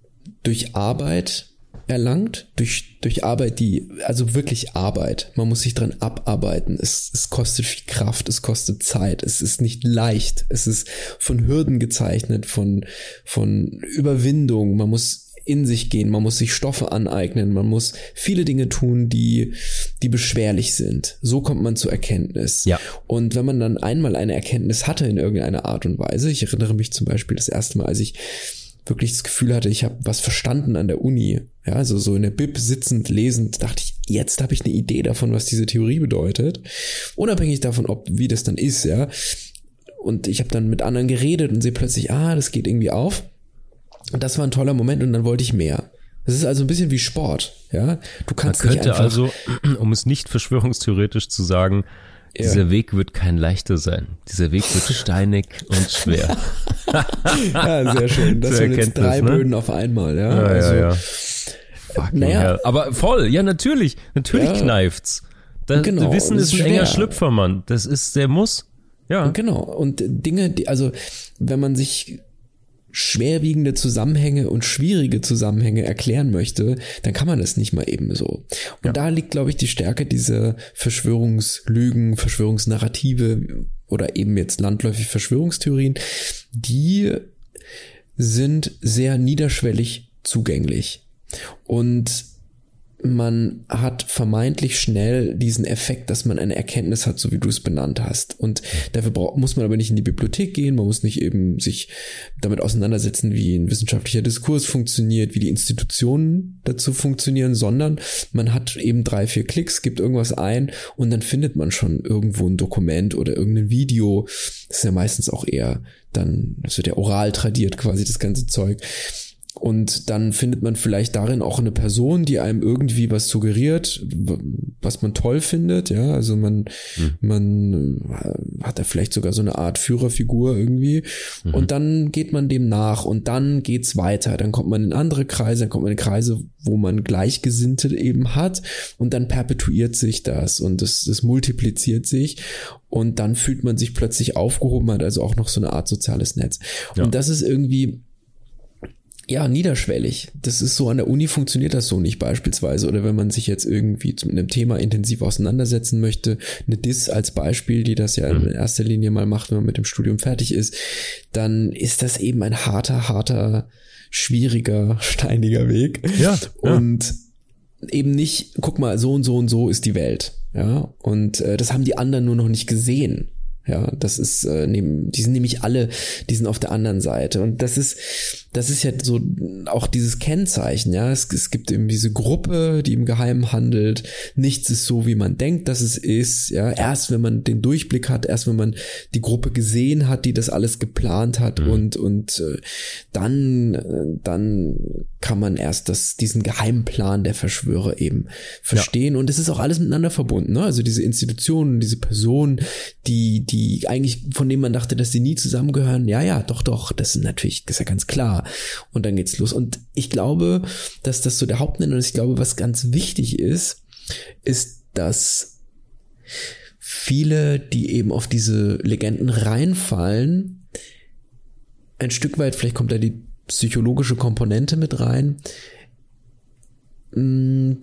durch Arbeit erlangt durch, durch Arbeit, die, also wirklich Arbeit. Man muss sich dran abarbeiten. Es, es kostet viel Kraft, es kostet Zeit, es ist nicht leicht. Es ist von Hürden gezeichnet, von, von Überwindung. Man muss in sich gehen, man muss sich Stoffe aneignen, man muss viele Dinge tun, die, die beschwerlich sind. So kommt man zur Erkenntnis. Ja. Und wenn man dann einmal eine Erkenntnis hatte in irgendeiner Art und Weise, ich erinnere mich zum Beispiel das erste Mal, als ich wirklich das Gefühl hatte, ich habe was verstanden an der Uni. Ja, also so in der Bib sitzend, lesend, dachte ich, jetzt habe ich eine Idee davon, was diese Theorie bedeutet. Unabhängig davon, ob wie das dann ist, ja. Und ich habe dann mit anderen geredet und sehe plötzlich, ah, das geht irgendwie auf. Und das war ein toller Moment und dann wollte ich mehr. Das ist also ein bisschen wie Sport, ja. Du kannst Man könnte also, um es nicht verschwörungstheoretisch zu sagen, ja. Dieser Weg wird kein leichter sein. Dieser Weg wird steinig und schwer. ja, sehr schön. Das sind jetzt drei ne? Böden auf einmal, ja. ja, also, ja, ja. naja. Aber voll, ja, natürlich. Natürlich ja. kneift's. Das, genau, Wissen ist ein schwer. enger Schlüpfer, Mann. Das ist, der muss. Ja. Genau. Und Dinge, die, also, wenn man sich schwerwiegende Zusammenhänge und schwierige Zusammenhänge erklären möchte, dann kann man das nicht mal eben so. Und ja. da liegt, glaube ich, die Stärke dieser Verschwörungslügen, Verschwörungsnarrative oder eben jetzt landläufig Verschwörungstheorien, die sind sehr niederschwellig zugänglich. Und man hat vermeintlich schnell diesen Effekt, dass man eine Erkenntnis hat, so wie du es benannt hast. Und dafür muss man aber nicht in die Bibliothek gehen, man muss nicht eben sich damit auseinandersetzen, wie ein wissenschaftlicher Diskurs funktioniert, wie die Institutionen dazu funktionieren, sondern man hat eben drei, vier Klicks, gibt irgendwas ein und dann findet man schon irgendwo ein Dokument oder irgendein Video. Das ist ja meistens auch eher dann, das wird ja oral tradiert quasi, das ganze Zeug. Und dann findet man vielleicht darin auch eine Person, die einem irgendwie was suggeriert, was man toll findet, ja. Also man, mhm. man äh, hat da vielleicht sogar so eine Art Führerfigur irgendwie. Mhm. Und dann geht man dem nach und dann geht's weiter. Dann kommt man in andere Kreise, dann kommt man in Kreise, wo man Gleichgesinnte eben hat und dann perpetuiert sich das und das, das multipliziert sich und dann fühlt man sich plötzlich aufgehoben, hat also auch noch so eine Art soziales Netz. Ja. Und das ist irgendwie ja, niederschwellig. Das ist so, an der Uni funktioniert das so nicht beispielsweise. Oder wenn man sich jetzt irgendwie mit einem Thema intensiv auseinandersetzen möchte, eine DIS als Beispiel, die das ja in mhm. erster Linie mal macht, wenn man mit dem Studium fertig ist, dann ist das eben ein harter, harter, schwieriger, steiniger Weg. Ja. Und ja. eben nicht, guck mal, so und so und so ist die Welt. Ja. Und äh, das haben die anderen nur noch nicht gesehen. Ja, das ist, äh, neben, die sind nämlich alle, die sind auf der anderen Seite. Und das ist, das ist ja so auch dieses Kennzeichen, ja. Es, es gibt eben diese Gruppe, die im Geheimen handelt. Nichts ist so, wie man denkt, dass es ist. Ja, erst wenn man den Durchblick hat, erst wenn man die Gruppe gesehen hat, die das alles geplant hat mhm. und, und äh, dann, äh, dann kann man erst das, diesen Geheimplan der Verschwörer eben verstehen. Ja. Und es ist auch alles miteinander verbunden. Ne? Also diese Institutionen, diese Personen, die, die eigentlich, von denen man dachte, dass sie nie zusammengehören, ja, ja, doch, doch, das ist natürlich, das ist ja ganz klar. Und dann geht's los. Und ich glaube, dass das so der Hauptnenner ist. Ich glaube, was ganz wichtig ist, ist, dass viele, die eben auf diese Legenden reinfallen, ein Stück weit, vielleicht kommt da die psychologische Komponente mit rein,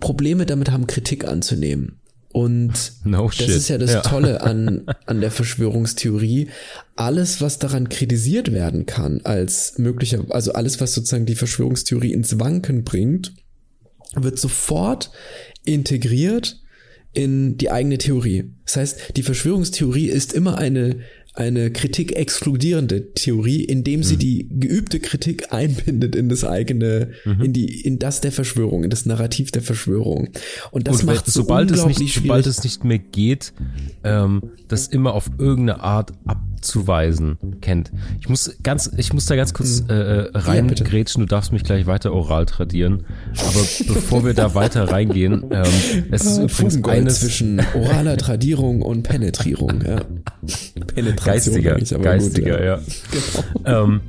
Probleme damit haben, Kritik anzunehmen. Und No das shit. ist ja das Ja. Tolle an, an der Verschwörungstheorie. Alles, was daran kritisiert werden kann, als möglicher, also alles, was sozusagen die Verschwörungstheorie ins Wanken bringt, wird sofort integriert in die eigene Theorie. Das heißt, die Verschwörungstheorie ist immer eine, eine Kritik exkludierende Theorie, indem Mhm. sie die geübte Kritik einbindet in das eigene, Mhm. in die, in das der Verschwörung, in das Narrativ der Verschwörung. Und das Und macht es so sobald es nicht, schwierig. sobald es nicht mehr geht, ähm, das immer auf irgendeine Art abzuweisen kennt. Ich muss ganz, ich muss da ganz kurz äh, äh, Hm. Ja, du darfst mich gleich weiter oral tradieren. Aber bevor wir da weiter reingehen, ähm, es ist Äh, übrigens eines zwischen oraler Tradierung und Penetrierung. Ja. Penetration geistiger, aber geistiger, gut, ja. Ähm,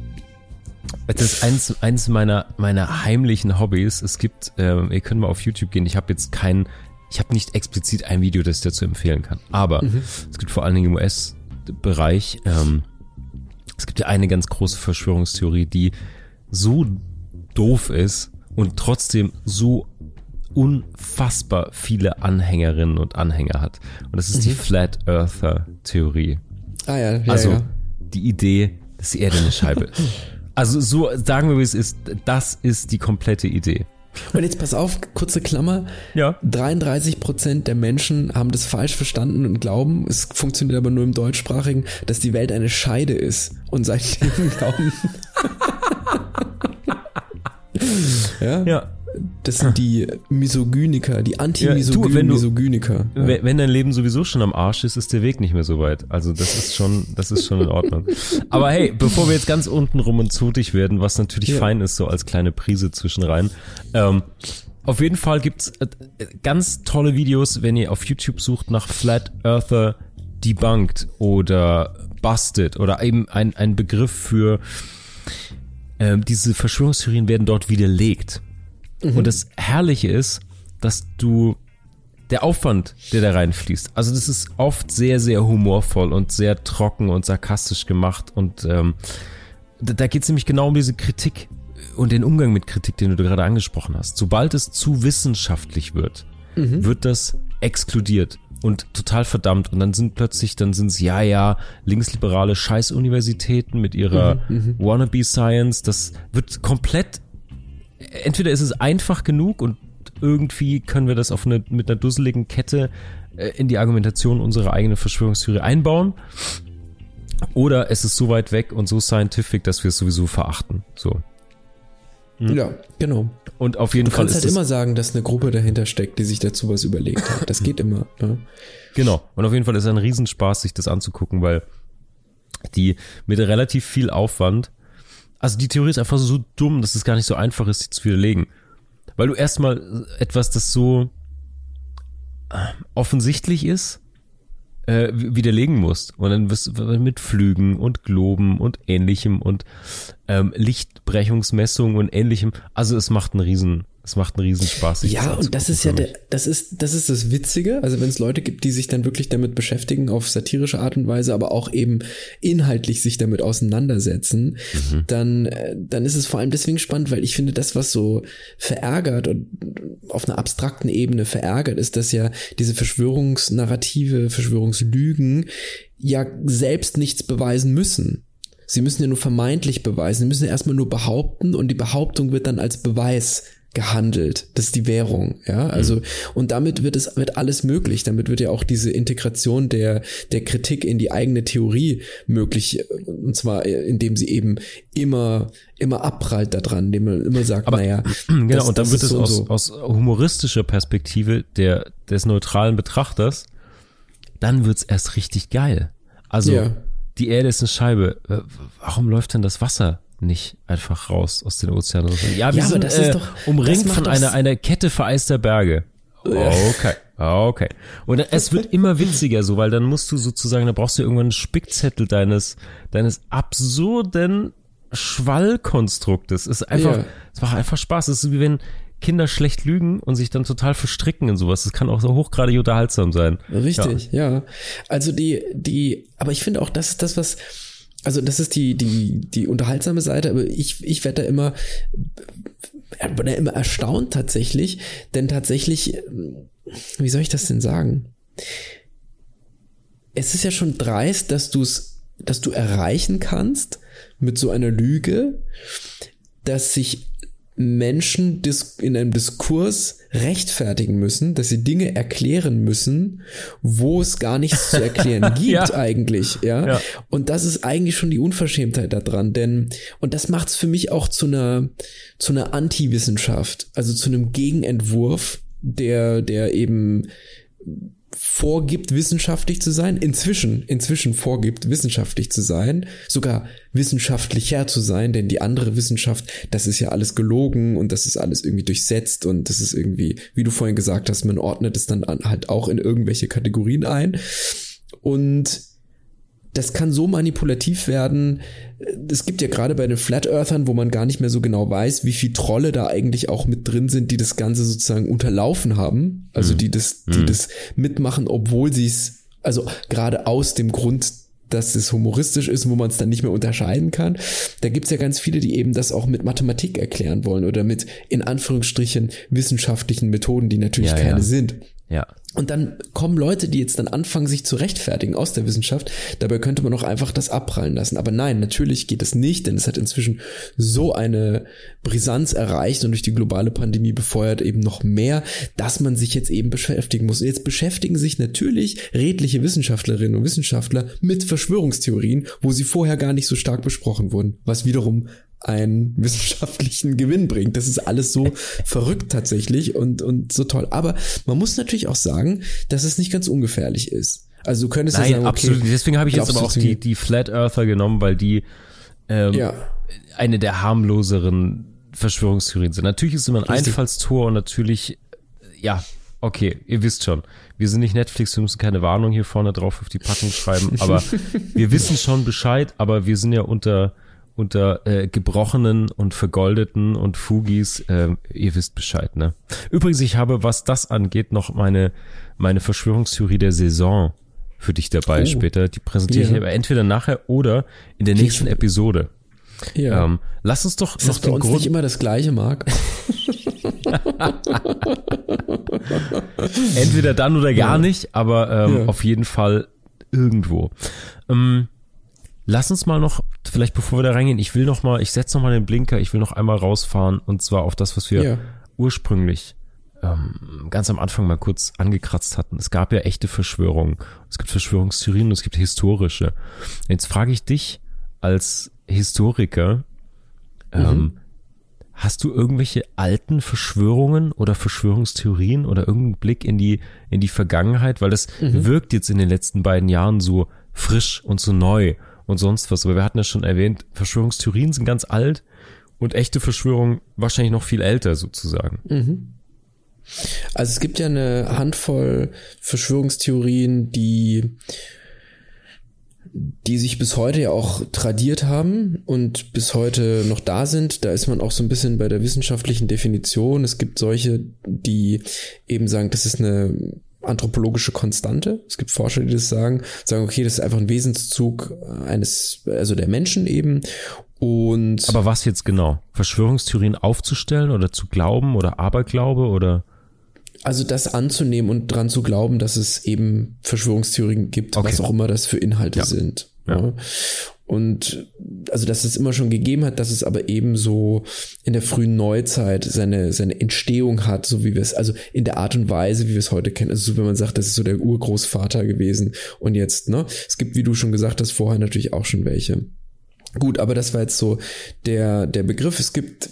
das ist eins, eins meiner, meiner heimlichen Hobbys. Es gibt, ähm, ihr könnt mal auf YouTube gehen. Ich habe jetzt kein, ich habe nicht explizit ein Video, das ich dazu empfehlen kann. Aber es gibt vor allen Dingen im US-Bereich, ähm, es gibt ja eine ganz große Verschwörungstheorie, die so doof ist und trotzdem so unfassbar viele Anhängerinnen und Anhänger hat. Und das ist die Flat Earther Theorie. Ah ja, ja, Also ja. die Idee, dass die Erde eine Scheibe ist. Also so sagen wir, wie es ist. Das ist die komplette Idee. Und jetzt pass auf, kurze Klammer. Ja. 33 Prozent der Menschen haben das falsch verstanden und glauben, es funktioniert aber nur im deutschsprachigen, dass die Welt eine Scheide ist. Und seitdem glauben. ja, Ja. Das sind die Misogyniker, die Ja, du, wenn du-. Ja. Wenn dein Leben sowieso schon am Arsch ist, ist der Weg nicht mehr so weit. Also das ist schon, das ist schon in Ordnung. Aber hey, bevor wir jetzt ganz unten rum und zotig werden, was natürlich Ja. fein ist, so als kleine Prise zwischenrein, ähm, auf jeden Fall gibt's äh, ganz tolle Videos, wenn ihr auf YouTube sucht nach Flat Earther Debunked oder Busted oder eben ein, ein Begriff für ähm, diese Verschwörungstheorien werden dort widerlegt. Und das Herrliche ist, dass du der Aufwand, der da reinfließt, also das ist oft sehr, sehr humorvoll und sehr trocken und sarkastisch gemacht und ähm, da, da geht es nämlich genau um diese Kritik und den Umgang mit Kritik, den du gerade angesprochen hast. Sobald es zu wissenschaftlich wird, wird das exkludiert und total verdammt. Und dann sind plötzlich, dann sind es ja, ja, linksliberale Scheißuniversitäten mit ihrer Wannabe Science, das wird komplett entweder ist es einfach genug und irgendwie können wir das auf eine, mit einer dusseligen Kette äh, in die Argumentation unserer eigenen Verschwörungstheorie einbauen. Oder es ist so weit weg und so scientific, dass wir es sowieso verachten. So. ja, genau. Und auf jeden Du Fall kannst ist halt es, immer sagen, dass eine Gruppe dahinter steckt, die sich dazu was überlegt hat. Das geht immer. Ja. Genau. Und auf jeden Fall ist es ein Riesenspaß, sich das anzugucken, weil die mit relativ viel Aufwand, also die Theorie ist einfach so dumm, dass es gar nicht so einfach ist, sie zu widerlegen. Weil du erstmal etwas, das so äh, offensichtlich ist, äh, wi- widerlegen musst. Und dann wirst du mit Flügen und Globen und ähnlichem und ähm, Lichtbrechungsmessungen und ähnlichem. Also es macht einen riesen, es macht einen riesen Spaß. sich Ja, und das ist ja der, das ist, das ist das Witzige. Also wenn es Leute gibt, die sich dann wirklich damit beschäftigen auf satirische Art und Weise, aber auch eben inhaltlich sich damit auseinandersetzen, Mhm. dann, äh, dann ist es vor allem deswegen spannend, weil ich finde, das, was so verärgert und auf einer abstrakten Ebene verärgert, ist, dass ja diese Verschwörungsnarrative, Verschwörungslügen ja selbst nichts beweisen müssen. Sie müssen ja nur vermeintlich beweisen. Sie müssen ja erstmal nur behaupten und die Behauptung wird dann als Beweis gehandelt. Das ist die Währung, ja. Also, und damit wird es, wird alles möglich. Damit wird ja auch diese Integration der, der Kritik in die eigene Theorie möglich. Und zwar, indem sie eben immer, immer abprallt daran, indem man immer sagt, Aber- naja. Genau, das- und dann wird es so aus, so. aus humoristischer Perspektive der, des neutralen Betrachters, dann wird's erst richtig geil. Also, Ja. die Erde ist eine Scheibe. Äh, Warum läuft denn das Wasser nicht einfach raus aus den Ozeanen? Ja, wir Ja, aber sind das ist äh, doch- umringt von einer, einer Kette vereister Berge. Okay, okay. Und es wird immer witziger so, weil dann musst du sozusagen, da brauchst du irgendwann einen Spickzettel deines, deines absurden Schwallkonstruktes. Es ist einfach, Ja. es macht einfach Spaß. Es ist wie wenn Kinder schlecht lügen und sich dann total verstricken in sowas. Das kann auch so hochgradig unterhaltsam sein. Richtig, ja. Also die, die, aber ich finde auch, das ist das, was, also das ist die, die, die unterhaltsame Seite, aber ich, ich werde da immer, bin ja immer erstaunt tatsächlich, denn tatsächlich, wie soll ich das denn sagen? Es ist ja schon dreist, dass du es, dass du erreichen kannst mit so einer Lüge, dass sich Menschen in einem Diskurs rechtfertigen müssen, dass sie Dinge erklären müssen, wo es gar nichts zu erklären gibt ja. eigentlich, ja? ja? Und das ist eigentlich schon die Unverschämtheit daran, denn und das macht es für mich auch zu einer zu einer Anti-Wissenschaft, also zu einem Gegenentwurf, der der eben vorgibt, wissenschaftlich zu sein, inzwischen, inzwischen vorgibt, wissenschaftlich zu sein, sogar wissenschaftlicher zu sein, denn die andere Wissenschaft, das ist ja alles gelogen und das ist alles irgendwie durchsetzt und das ist irgendwie, wie du vorhin gesagt hast, man ordnet es dann halt auch in irgendwelche Kategorien ein. Und das kann so manipulativ werden. Es gibt ja gerade bei den Flat Earthern, wo man gar nicht mehr so genau weiß, wie viel Trolle da eigentlich auch mit drin sind, die das Ganze sozusagen unterlaufen haben. Also mhm. die das, die mhm. das mitmachen, obwohl sie es, also gerade aus dem Grund, dass es humoristisch ist, wo man es dann nicht mehr unterscheiden kann. Da gibt's ja ganz viele, die eben das auch mit Mathematik erklären wollen oder mit in Anführungsstrichen wissenschaftlichen Methoden, die natürlich ja, keine ja. sind. Ja. Und dann kommen Leute, die jetzt dann anfangen, sich zu rechtfertigen aus der Wissenschaft. Dabei könnte man auch einfach das abprallen lassen. Aber nein, natürlich geht es nicht, denn es hat inzwischen so eine Brisanz erreicht und durch die globale Pandemie befeuert eben noch mehr, dass man sich jetzt eben beschäftigen muss. Jetzt beschäftigen sich natürlich redliche Wissenschaftlerinnen und Wissenschaftler mit Verschwörungstheorien, wo sie vorher gar nicht so stark besprochen wurden, was wiederum einen wissenschaftlichen Gewinn bringt. Das ist alles so verrückt tatsächlich und, und so toll. Aber man muss natürlich auch sagen, dass es nicht ganz ungefährlich ist. Also du könntest Nein, ja sagen, okay, absolut. Deswegen habe ich jetzt aber auch die, die Flat Earther genommen, weil die ähm, ja. eine der harmloseren Verschwörungstheorien sind. Natürlich ist immer ein Richtig. Einfallstor und natürlich, ja, okay, ihr wisst schon, wir sind nicht Netflix, wir müssen keine Warnung hier vorne drauf auf die Packung schreiben, aber wir wissen schon Bescheid, aber wir sind ja unter unter äh, gebrochenen und vergoldeten und Fugis, äh, ihr wisst Bescheid, ne? Übrigens, ich habe, was das angeht, noch meine, meine Verschwörungstheorie der Saison für dich dabei oh. später. Die präsentiere ja. ich aber entweder nachher oder in der nächsten Episode. Ja. Ähm, lass uns doch Ist noch das bei uns Grund nicht immer das gleiche, Marc? entweder dann oder gar ja. nicht, aber ähm, ja. auf jeden Fall irgendwo. Ähm, Lass uns mal noch, vielleicht bevor wir da reingehen, ich will noch mal, ich setze noch mal den Blinker, ich will noch einmal rausfahren und zwar auf das, was wir ja. ursprünglich ähm, ganz am Anfang mal kurz angekratzt hatten. Es gab ja echte Verschwörungen. Es gibt Verschwörungstheorien und es gibt historische. Jetzt frage ich dich als Historiker, ähm, mhm. ähm, hast du irgendwelche alten Verschwörungen oder Verschwörungstheorien oder irgendeinen Blick in die, in die Vergangenheit? Weil das mhm. wirkt jetzt in den letzten beiden Jahren so frisch und so neu und sonst was. Aber wir hatten ja schon erwähnt, Verschwörungstheorien sind ganz alt und echte Verschwörungen wahrscheinlich noch viel älter sozusagen. Mhm. Also es gibt ja eine Handvoll Verschwörungstheorien, die die sich bis heute ja auch tradiert haben und bis heute noch da sind. Da ist man auch so ein bisschen bei der wissenschaftlichen Definition. Es gibt solche, die eben sagen, das ist eine anthropologische Konstante. Es gibt Forscher, die das sagen, sagen, okay, das ist einfach ein Wesenszug eines, also der Menschen eben. Und Aber was jetzt genau? Verschwörungstheorien aufzustellen oder zu glauben oder Aberglaube oder? Also das anzunehmen und dran zu glauben, dass es eben Verschwörungstheorien gibt, okay. was auch immer das für Inhalte ja. sind. Ja. Und also, dass es immer schon gegeben hat, dass es aber eben so in der frühen Neuzeit seine, seine Entstehung hat, so wie wir es, also in der Art und Weise, wie wir es heute kennen. Also so, wenn man sagt, das ist so der Urgroßvater gewesen. Und jetzt, ne? Es gibt, wie du schon gesagt hast, vorher natürlich auch schon welche. Gut, aber das war jetzt so der, der Begriff. Es gibt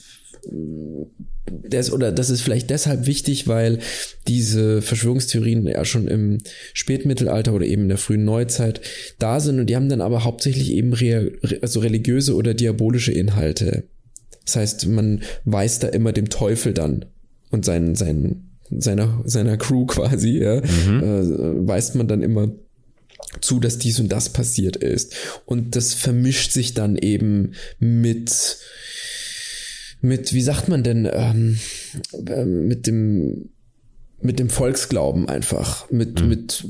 das, oder das ist vielleicht deshalb wichtig, weil diese Verschwörungstheorien ja schon im Spätmittelalter oder eben in der frühen Neuzeit da sind und die haben dann aber hauptsächlich eben re, also religiöse oder diabolische Inhalte. Das heißt, man weist da immer dem Teufel dann und seinen, seinen, seiner, seiner Crew quasi, ja, mhm. äh, weist man dann immer zu, dass dies und das passiert ist. Und das vermischt sich dann eben mit mit, wie sagt man denn, ähm, äh, mit dem mit dem Volksglauben einfach, mit, mhm. mit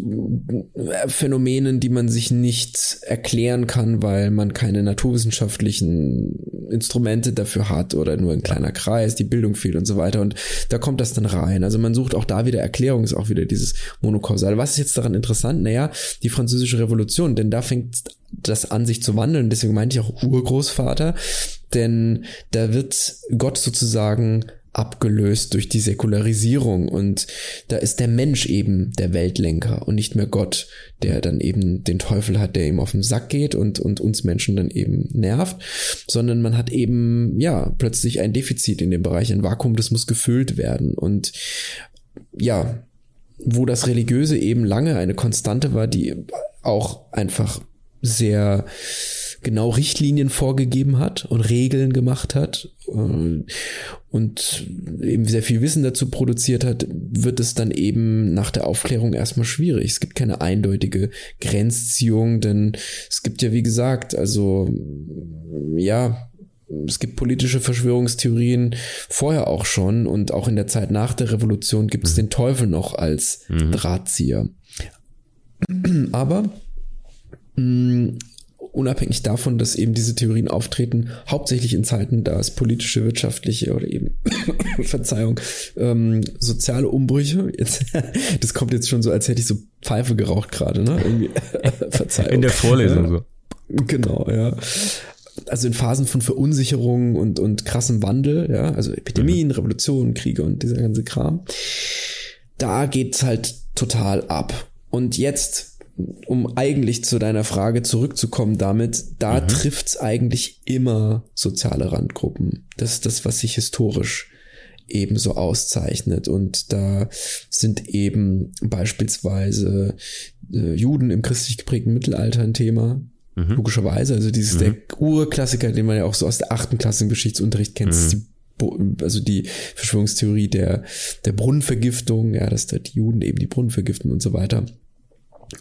äh, Phänomenen, die man sich nicht erklären kann, weil man keine naturwissenschaftlichen Instrumente dafür hat oder nur ein kleiner Kreis, die Bildung fehlt und so weiter. Und da kommt das dann rein. Also man sucht auch da wieder Erklärung, ist auch wieder dieses Monokausal. Was ist jetzt daran interessant? Naja, die französische Revolution, denn da fängt das an sich zu wandeln. Deswegen meinte ich auch Urgroßvater, denn da wird Gott sozusagen abgelöst durch die Säkularisierung. Und da ist der Mensch eben der Weltlenker und nicht mehr Gott, der dann eben den Teufel hat, der ihm auf den Sack geht und, und uns Menschen dann eben nervt, sondern man hat eben, ja, plötzlich ein Defizit in dem Bereich, ein Vakuum, das muss gefüllt werden. Und ja, wo das Religiöse eben lange eine Konstante war, die auch einfach sehr genau Richtlinien vorgegeben hat und Regeln gemacht hat äh, und eben sehr viel Wissen dazu produziert hat, wird es dann eben nach der Aufklärung erstmal schwierig. Es gibt keine eindeutige Grenzziehung, denn es gibt ja, wie gesagt, also ja, es gibt politische Verschwörungstheorien vorher auch schon und auch in der Zeit nach der Revolution gibt es mhm. den Teufel noch als mhm. Drahtzieher. Aber mh, unabhängig davon, dass eben diese Theorien auftreten, hauptsächlich in Zeiten, da es politische, wirtschaftliche oder eben, Verzeihung, ähm, soziale Umbrüche, jetzt, das kommt jetzt schon so, als hätte ich so Pfeife geraucht gerade, ne? Irgendwie, Verzeihung. In der Vorlesung so. Genau, ja. Also in Phasen von Verunsicherung und, und krassem Wandel, ja, also Epidemien, mhm. Revolutionen, Kriege und dieser ganze Kram. Da geht's halt total ab. Und jetzt um eigentlich zu deiner Frage zurückzukommen damit, da mhm. trifft's eigentlich immer soziale Randgruppen. Das ist das, was sich historisch ebenso auszeichnet. Und da sind eben beispielsweise äh, Juden im christlich geprägten Mittelalter ein Thema. Mhm. Logischerweise. Also dieses mhm. der Urklassiker, den man ja auch so aus der achten Klasse im Geschichtsunterricht kennt, ist mhm. die also die Verschwörungstheorie der, der Brunnenvergiftung, ja, dass da die Juden eben die Brunnen vergiften und so weiter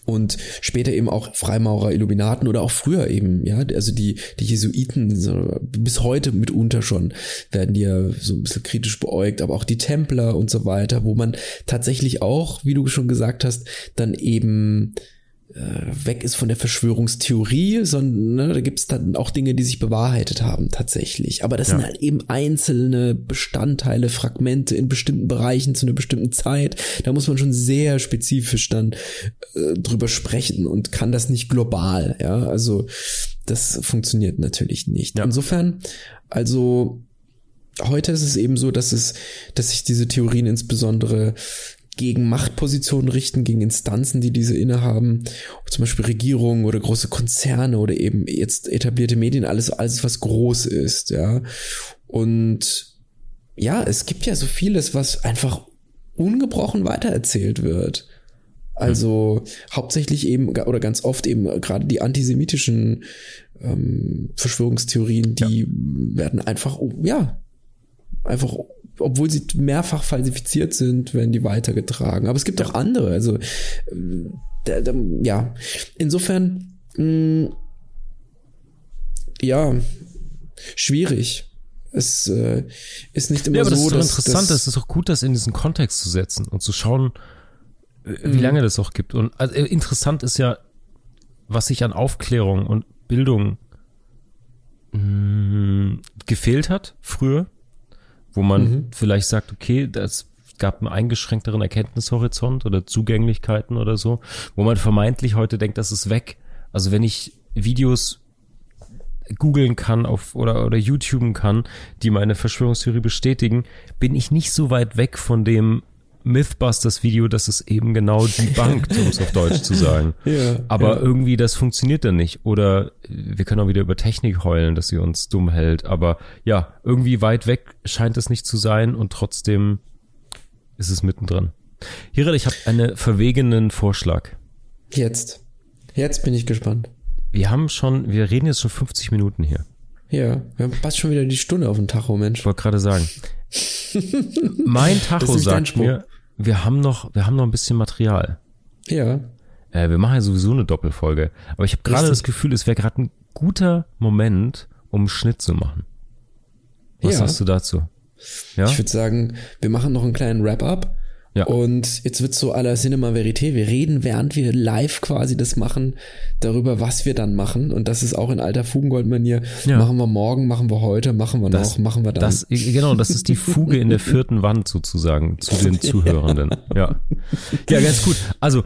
und später eben auch Freimaurer, Illuminaten oder auch früher eben, ja, also die, die Jesuiten, so, bis heute mitunter schon werden die ja so ein bisschen kritisch beäugt, aber auch die Templer und so weiter, wo man tatsächlich auch, wie du schon gesagt hast, dann eben weg ist von der Verschwörungstheorie, sondern ne, da gibt es dann auch Dinge, die sich bewahrheitet haben tatsächlich. Aber das ja. sind halt eben einzelne Bestandteile, Fragmente in bestimmten Bereichen zu einer bestimmten Zeit. Da muss man schon sehr spezifisch dann äh, drüber sprechen und kann das nicht global. Ja, also das funktioniert natürlich nicht. Ja. Insofern, also heute ist es eben so, dass es, dass sich diese Theorien insbesondere gegen Machtpositionen richten, gegen Instanzen, die diese innehaben, zum Beispiel Regierungen oder große Konzerne oder eben jetzt etablierte Medien, alles, alles was groß ist, ja. Und ja, es gibt ja so vieles, was einfach ungebrochen weitererzählt wird. Also mhm. hauptsächlich eben oder ganz oft eben gerade die antisemitischen ähm, Verschwörungstheorien, die ja. werden einfach, ja, einfach obwohl sie mehrfach falsifiziert sind, werden die weitergetragen. Aber es gibt ja. auch andere. Also äh, ja, insofern mh, mm, ja schwierig. Es äh, ist nicht immer ja, aber so. Das ist doch interessant. Es ist auch gut, das in diesen Kontext zu setzen und zu schauen, äh, wie mhm. lange das auch gibt. Und also, äh, interessant ist ja, was sich an Aufklärung und Bildung mh, mm, gefehlt hat früher wo man mhm. vielleicht sagt, okay, das gab einen eingeschränkteren Erkenntnishorizont oder Zugänglichkeiten oder so, wo man vermeintlich heute denkt, das ist weg. Also wenn ich Videos googeln kann auf oder oder YouTuben kann, die meine Verschwörungstheorie bestätigen, bin ich nicht so weit weg von dem Mythbusters Video, das ist eben genau die Bank, um es auf Deutsch zu sagen. Ja, Aber ja. irgendwie das funktioniert dann nicht. Oder wir können auch wieder über Technik heulen, dass sie uns dumm hält. Aber ja, irgendwie weit weg scheint es nicht zu sein und trotzdem ist es mittendrin. Hirat, ich habe einen verwegenen Vorschlag. Jetzt. Jetzt bin ich gespannt. Wir haben schon, wir reden jetzt schon 50 Minuten hier. Ja, wir haben fast schon wieder die Stunde auf dem Tacho, Mensch. Ich wollte gerade sagen. mein Tacho sagt mir, wir haben noch, wir haben noch ein bisschen Material. Ja. Äh, wir machen ja sowieso eine Doppelfolge. Aber ich habe gerade das Gefühl, es wäre gerade ein guter Moment, um einen Schnitt zu machen. Was ja. sagst du dazu? Ja? Ich würde sagen, wir machen noch einen kleinen Wrap-up Ja. Und jetzt wird so à la Cinema Verité. Wir reden, während wir live quasi das machen, darüber, was wir dann machen. Und das ist auch in alter Fugengold-Manier. Ja. Machen wir morgen, machen wir heute, machen wir Das- noch, machen wir dann. Das, genau, das ist die Fuge in der vierten Wand sozusagen zu den Zuhörenden. Ja. Ja, ganz gut. Also,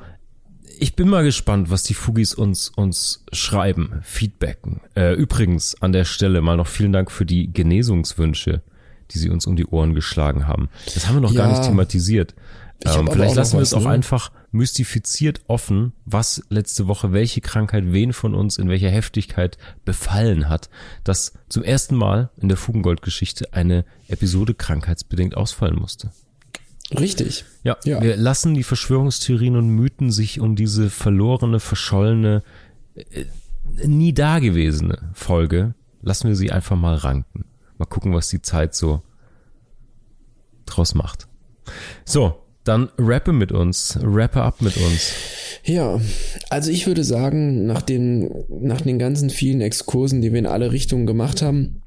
ich bin mal gespannt, was die Fugis uns, uns schreiben, feedbacken. Äh, übrigens, an der Stelle mal noch vielen Dank für die Genesungswünsche, die sie uns um die Ohren geschlagen haben. Das haben wir noch gar Ja. nicht thematisiert. Ähm, vielleicht lassen wir es auch ne? einfach mystifiziert offen, was letzte Woche welche Krankheit wen von uns in welcher Heftigkeit befallen hat, dass zum ersten Mal in der Fugengold-Geschichte eine Episode krankheitsbedingt ausfallen musste. Richtig. Ja, Ja. wir lassen die Verschwörungstheorien und Mythen sich um diese verlorene, verschollene, äh, nie dagewesene Folge, lassen wir sie einfach mal ranken. Mal gucken, was die Zeit so draus macht. So, dann rappe mit uns, rappe ab mit uns. Ja, also ich würde sagen, nach den, nach den ganzen vielen Exkursen, die wir in alle Richtungen gemacht haben,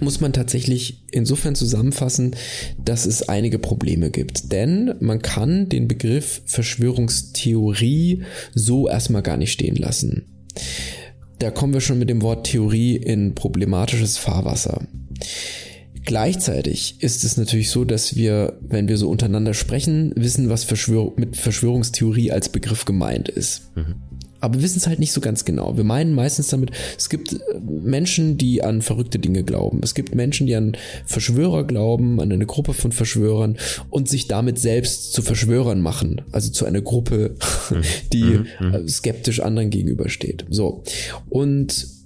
muss man tatsächlich insofern zusammenfassen, dass es einige Probleme gibt. Denn man kann den Begriff Verschwörungstheorie so erstmal gar nicht stehen lassen. Da kommen wir schon mit dem Wort Theorie in problematisches Fahrwasser. Gleichzeitig ist es natürlich so, dass wir, wenn wir so untereinander sprechen, wissen, was Verschwör mit Verschwörungstheorie als Begriff gemeint ist. Aber wir wissen es halt nicht so ganz genau. Wir meinen meistens damit, es gibt äh, Menschen, die an verrückte Dinge glauben. Es gibt Menschen, die an Verschwörer glauben, an eine Gruppe von Verschwörern und sich damit selbst zu Verschwörern machen. Also zu einer Gruppe, die äh, skeptisch anderen gegenübersteht. So. Und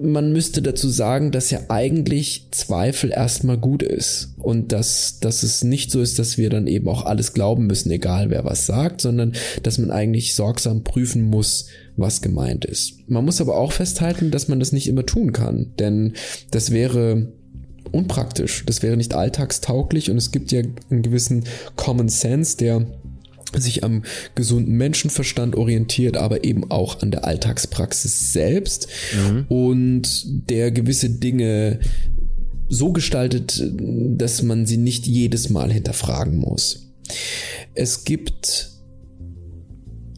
man müsste dazu sagen, dass ja eigentlich Zweifel erstmal gut ist und dass, dass es nicht so ist, dass wir dann eben auch alles glauben müssen, egal wer was sagt, sondern dass man eigentlich sorgsam prüfen muss, was gemeint ist. Man muss aber auch festhalten, dass man das nicht immer tun kann, denn das wäre unpraktisch, das wäre nicht alltagstauglich und es gibt ja einen gewissen Common Sense, der sich am gesunden Menschenverstand orientiert, aber eben auch an der Alltagspraxis selbst und der gewisse Dinge so gestaltet, dass man sie nicht jedes Mal hinterfragen muss. Es gibt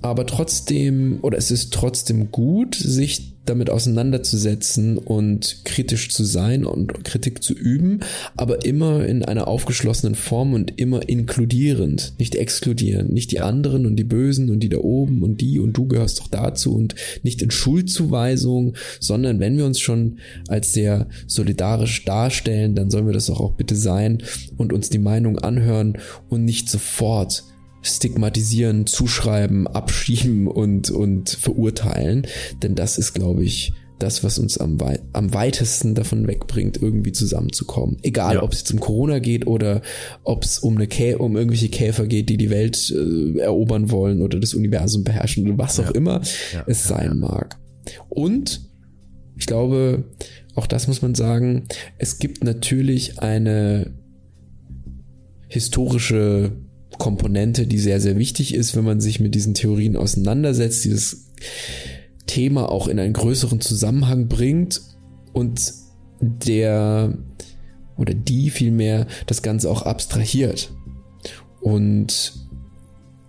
aber trotzdem, oder es ist trotzdem gut, sich damit auseinanderzusetzen und kritisch zu sein und Kritik zu üben, aber immer in einer aufgeschlossenen Form und immer inkludierend, nicht exkludierend, nicht die anderen und die Bösen und die da oben und die und du gehörst doch dazu und nicht in Schuldzuweisung, sondern wenn wir uns schon als sehr solidarisch darstellen, dann sollen wir das auch, auch bitte sein und uns die Meinung anhören und nicht sofort stigmatisieren, zuschreiben, abschieben und, und verurteilen. Denn das ist, glaube ich, das, was uns am, wei am weitesten davon wegbringt, irgendwie zusammenzukommen. Egal, Ja. ob es jetzt um Corona geht oder ob es um, eine Kä um irgendwelche Käfer geht, die die Welt äh, erobern wollen oder das Universum beherrschen oder was auch immer Ja, es ja, sein mag. Und ich glaube, auch das muss man sagen, es gibt natürlich eine historische Komponente, die sehr, sehr wichtig ist, wenn man sich mit diesen Theorien auseinandersetzt, dieses Thema auch in einen größeren Zusammenhang bringt und der oder die vielmehr das Ganze auch abstrahiert und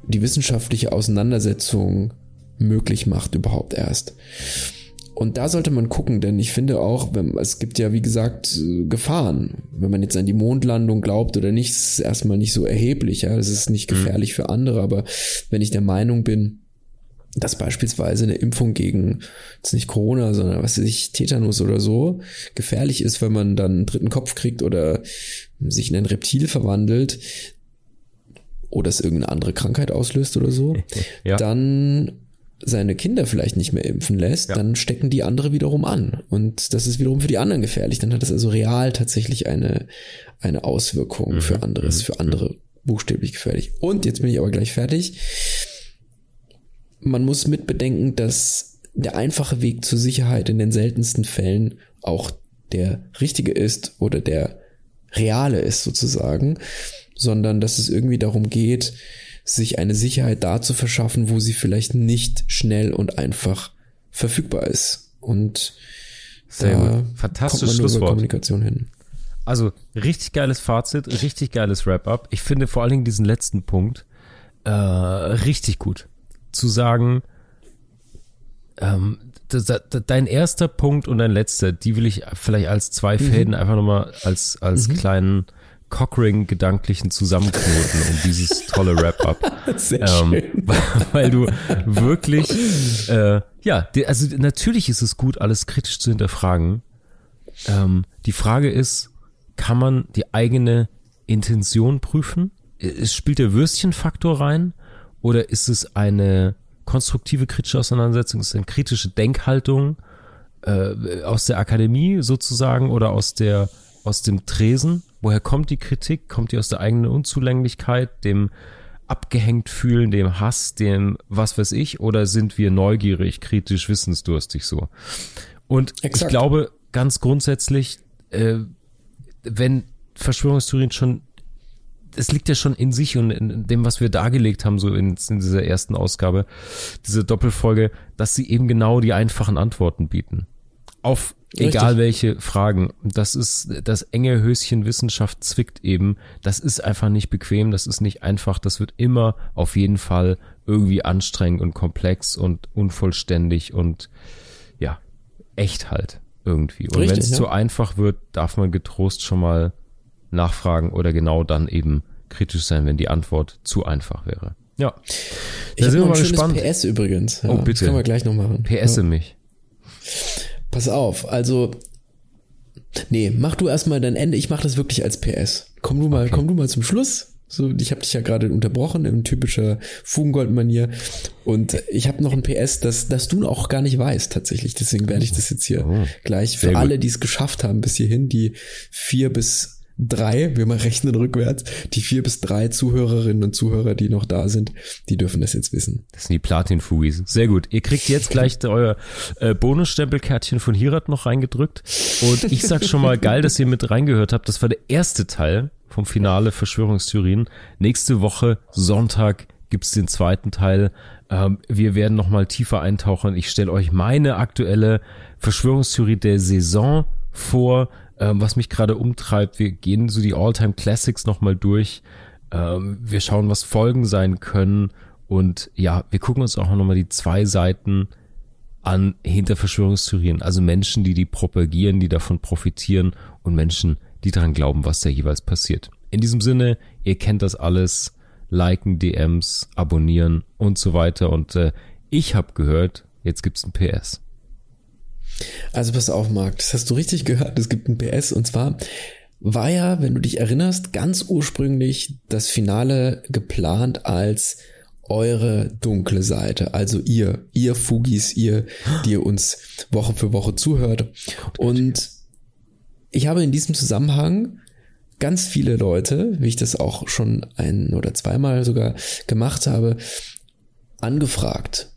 die wissenschaftliche Auseinandersetzung möglich macht überhaupt erst. Und da sollte man gucken, denn ich finde auch, wenn, es gibt ja wie gesagt äh, Gefahren. Wenn man jetzt an die Mondlandung glaubt oder nicht, ist es erstmal nicht so erheblich. Ja, es ist nicht gefährlich für andere, aber wenn ich der Meinung bin, dass beispielsweise eine Impfung gegen jetzt nicht Corona, sondern was weiß ich, Tetanus oder so gefährlich ist, wenn man dann einen dritten Kopf kriegt oder sich in ein Reptil verwandelt oder es irgendeine andere Krankheit auslöst oder so, Ja. dann seine Kinder vielleicht nicht mehr impfen lässt, Ja. dann stecken die andere wiederum an. Und das ist wiederum für die anderen gefährlich. Dann hat das also real tatsächlich eine, eine Auswirkung Mhm. für anderes, für andere buchstäblich gefährlich. Und jetzt bin ich aber gleich fertig. Man muss mitbedenken, dass der einfache Weg zur Sicherheit in den seltensten Fällen auch der richtige ist oder der reale ist sozusagen, sondern dass es irgendwie darum geht, sich eine Sicherheit da zu verschaffen, wo sie vielleicht nicht schnell und einfach verfügbar ist. Und Sehr da. Fantastisches kommt man nur über. Kommunikation hin. Also richtig geiles Fazit, richtig geiles Wrap-up. Ich finde vor allen Dingen diesen letzten Punkt äh, richtig gut. Zu sagen, ähm, dein erster Punkt und dein letzter, die will ich vielleicht als zwei mhm. Fäden mhm. einfach nochmal als, als mhm. kleinen Cockring gedanklichen Zusammenknoten um dieses tolle Wrap-up. Ähm. Weil du wirklich, äh, ja, also natürlich ist es gut, alles kritisch zu hinterfragen. Ähm, die Frage ist, kann man die eigene Intention prüfen? Es spielt der Würstchenfaktor rein oder ist es eine konstruktive kritische Auseinandersetzung, ist es eine kritische Denkhaltung äh, aus der Akademie sozusagen oder aus der aus dem Tresen? Woher kommt die Kritik? Kommt die aus der eigenen Unzulänglichkeit, dem abgehängt fühlen, dem Hass, dem was weiß ich? Oder sind wir neugierig, kritisch, wissensdurstig so? Und Exakt. ich glaube ganz grundsätzlich, äh, wenn Verschwörungstheorien schon es liegt ja schon in sich und in dem, was wir dargelegt haben, so in, in dieser ersten Ausgabe, diese Doppelfolge, dass sie eben genau die einfachen Antworten bieten. Auf Egal welche Fragen. Das ist das enge Höschen Wissenschaft zwickt eben. Das ist einfach nicht bequem, das ist nicht einfach. Das wird immer auf jeden Fall irgendwie anstrengend und komplex und unvollständig und ja, echt halt irgendwie. Und wenn es ja. zu einfach wird, darf man getrost schon mal nachfragen oder genau dann eben kritisch sein, wenn die Antwort zu einfach wäre. Ja. Ich habe ein schönes gespannt. PS übrigens. Ja, oh, bitte. Das können wir gleich noch machen. PS ja. mich. Pass auf, also nee, mach du erstmal dein Ende, ich mach das wirklich als PS. Komm du mal, okay. komm du mal zum Schluss. So, ich habe dich ja gerade unterbrochen in typischer Fugengold-Manier und ich habe noch ein PS, das, das du auch gar nicht weißt tatsächlich. Deswegen werde ich das jetzt hier oh, gleich für alle, die es geschafft haben bis hierhin, die vier bis drei, wir mal rechnen rückwärts, die vier bis drei Zuhörerinnen und Zuhörer, die noch da sind, die dürfen das jetzt wissen. Das sind die Platin-Fugis. Sehr gut. Ihr kriegt jetzt gleich euer äh, Bonusstempelkärtchen von Hirat noch reingedrückt. Und ich sag schon mal geil, dass ihr mit reingehört habt. Das war der erste Teil vom Finale Verschwörungstheorien. Nächste Woche, Sonntag, gibt's den zweiten Teil. Ähm, wir werden noch mal tiefer eintauchen. Ich stelle euch meine aktuelle Verschwörungstheorie der Saison vor ähm, was mich gerade umtreibt. Wir gehen so die All-Time Classics nochmal durch. Ähm, wir schauen, was Folgen sein können. Und ja, wir gucken uns auch nochmal die zwei Seiten an hinter Verschwörungstheorien. Also Menschen, die die propagieren, die davon profitieren und Menschen, die daran glauben, was da jeweils passiert. In diesem Sinne, ihr kennt das alles. Liken, DMs, abonnieren und so weiter. Und äh, ich habe gehört, jetzt gibt's ein PS. Also pass auf, Marc, das hast du richtig gehört. Es gibt ein PS und zwar war ja, wenn du dich erinnerst, ganz ursprünglich das Finale geplant als eure dunkle Seite. Also ihr, ihr Fugis, ihr, die ihr uns Woche für Woche zuhört. Und ich habe in diesem Zusammenhang ganz viele Leute, wie ich das auch schon ein oder zweimal sogar gemacht habe, angefragt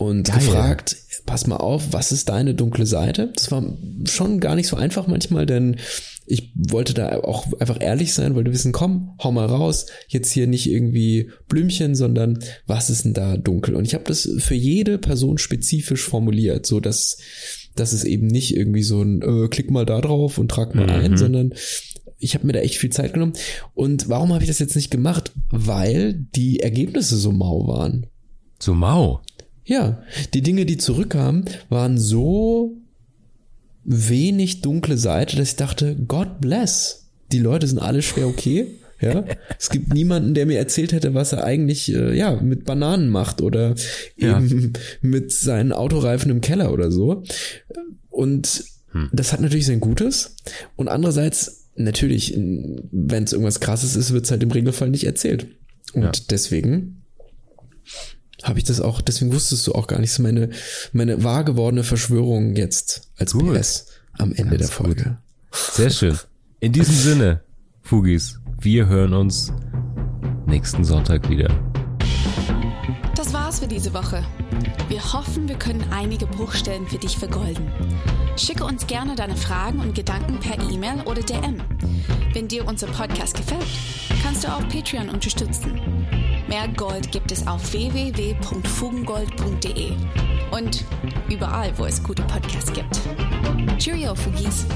und Geil. gefragt, pass mal auf, was ist deine dunkle Seite? Das war schon gar nicht so einfach manchmal, denn ich wollte da auch einfach ehrlich sein, weil du wissen, komm, hau mal raus, jetzt hier nicht irgendwie Blümchen, sondern was ist denn da dunkel? Und ich habe das für jede Person spezifisch formuliert, so dass, dass es eben nicht irgendwie so ein äh, klick mal da drauf und trag mal mhm. ein, sondern ich habe mir da echt viel Zeit genommen. Und warum habe ich das jetzt nicht gemacht? Weil die Ergebnisse so mau waren. So mau? Ja, die Dinge, die zurückkamen, waren so wenig dunkle Seite, dass ich dachte, God bless. Die Leute sind alle schwer okay. Ja, es gibt niemanden, der mir erzählt hätte, was er eigentlich äh, ja mit Bananen macht oder eben ja. mit seinen Autoreifen im Keller oder so. Und hm. das hat natürlich sein Gutes. Und andererseits natürlich, wenn es irgendwas Krasses ist, wird es halt im Regelfall nicht erzählt. Und ja. deswegen habe ich das auch, deswegen wusstest du auch gar nicht, so meine, meine wahr gewordene Verschwörung jetzt als Gut. PS am Ende Ganz der Folge. Gut. Sehr schön. In diesem Sinne, Fugis, wir hören uns nächsten Sonntag wieder. Das war's für diese Woche. Wir hoffen, wir können einige Bruchstellen für dich vergolden. Schicke uns gerne deine Fragen und Gedanken per E-Mail oder DM. Wenn dir unser Podcast gefällt, kannst du auch Patreon unterstützen. Mehr Gold gibt es auf www.fugengold.de und überall, wo es gute Podcasts gibt. Cheerio, Fugis!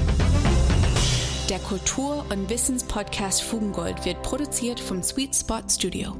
Der Kultur- und Wissenspodcast Fugengold wird produziert vom Sweet Spot Studio.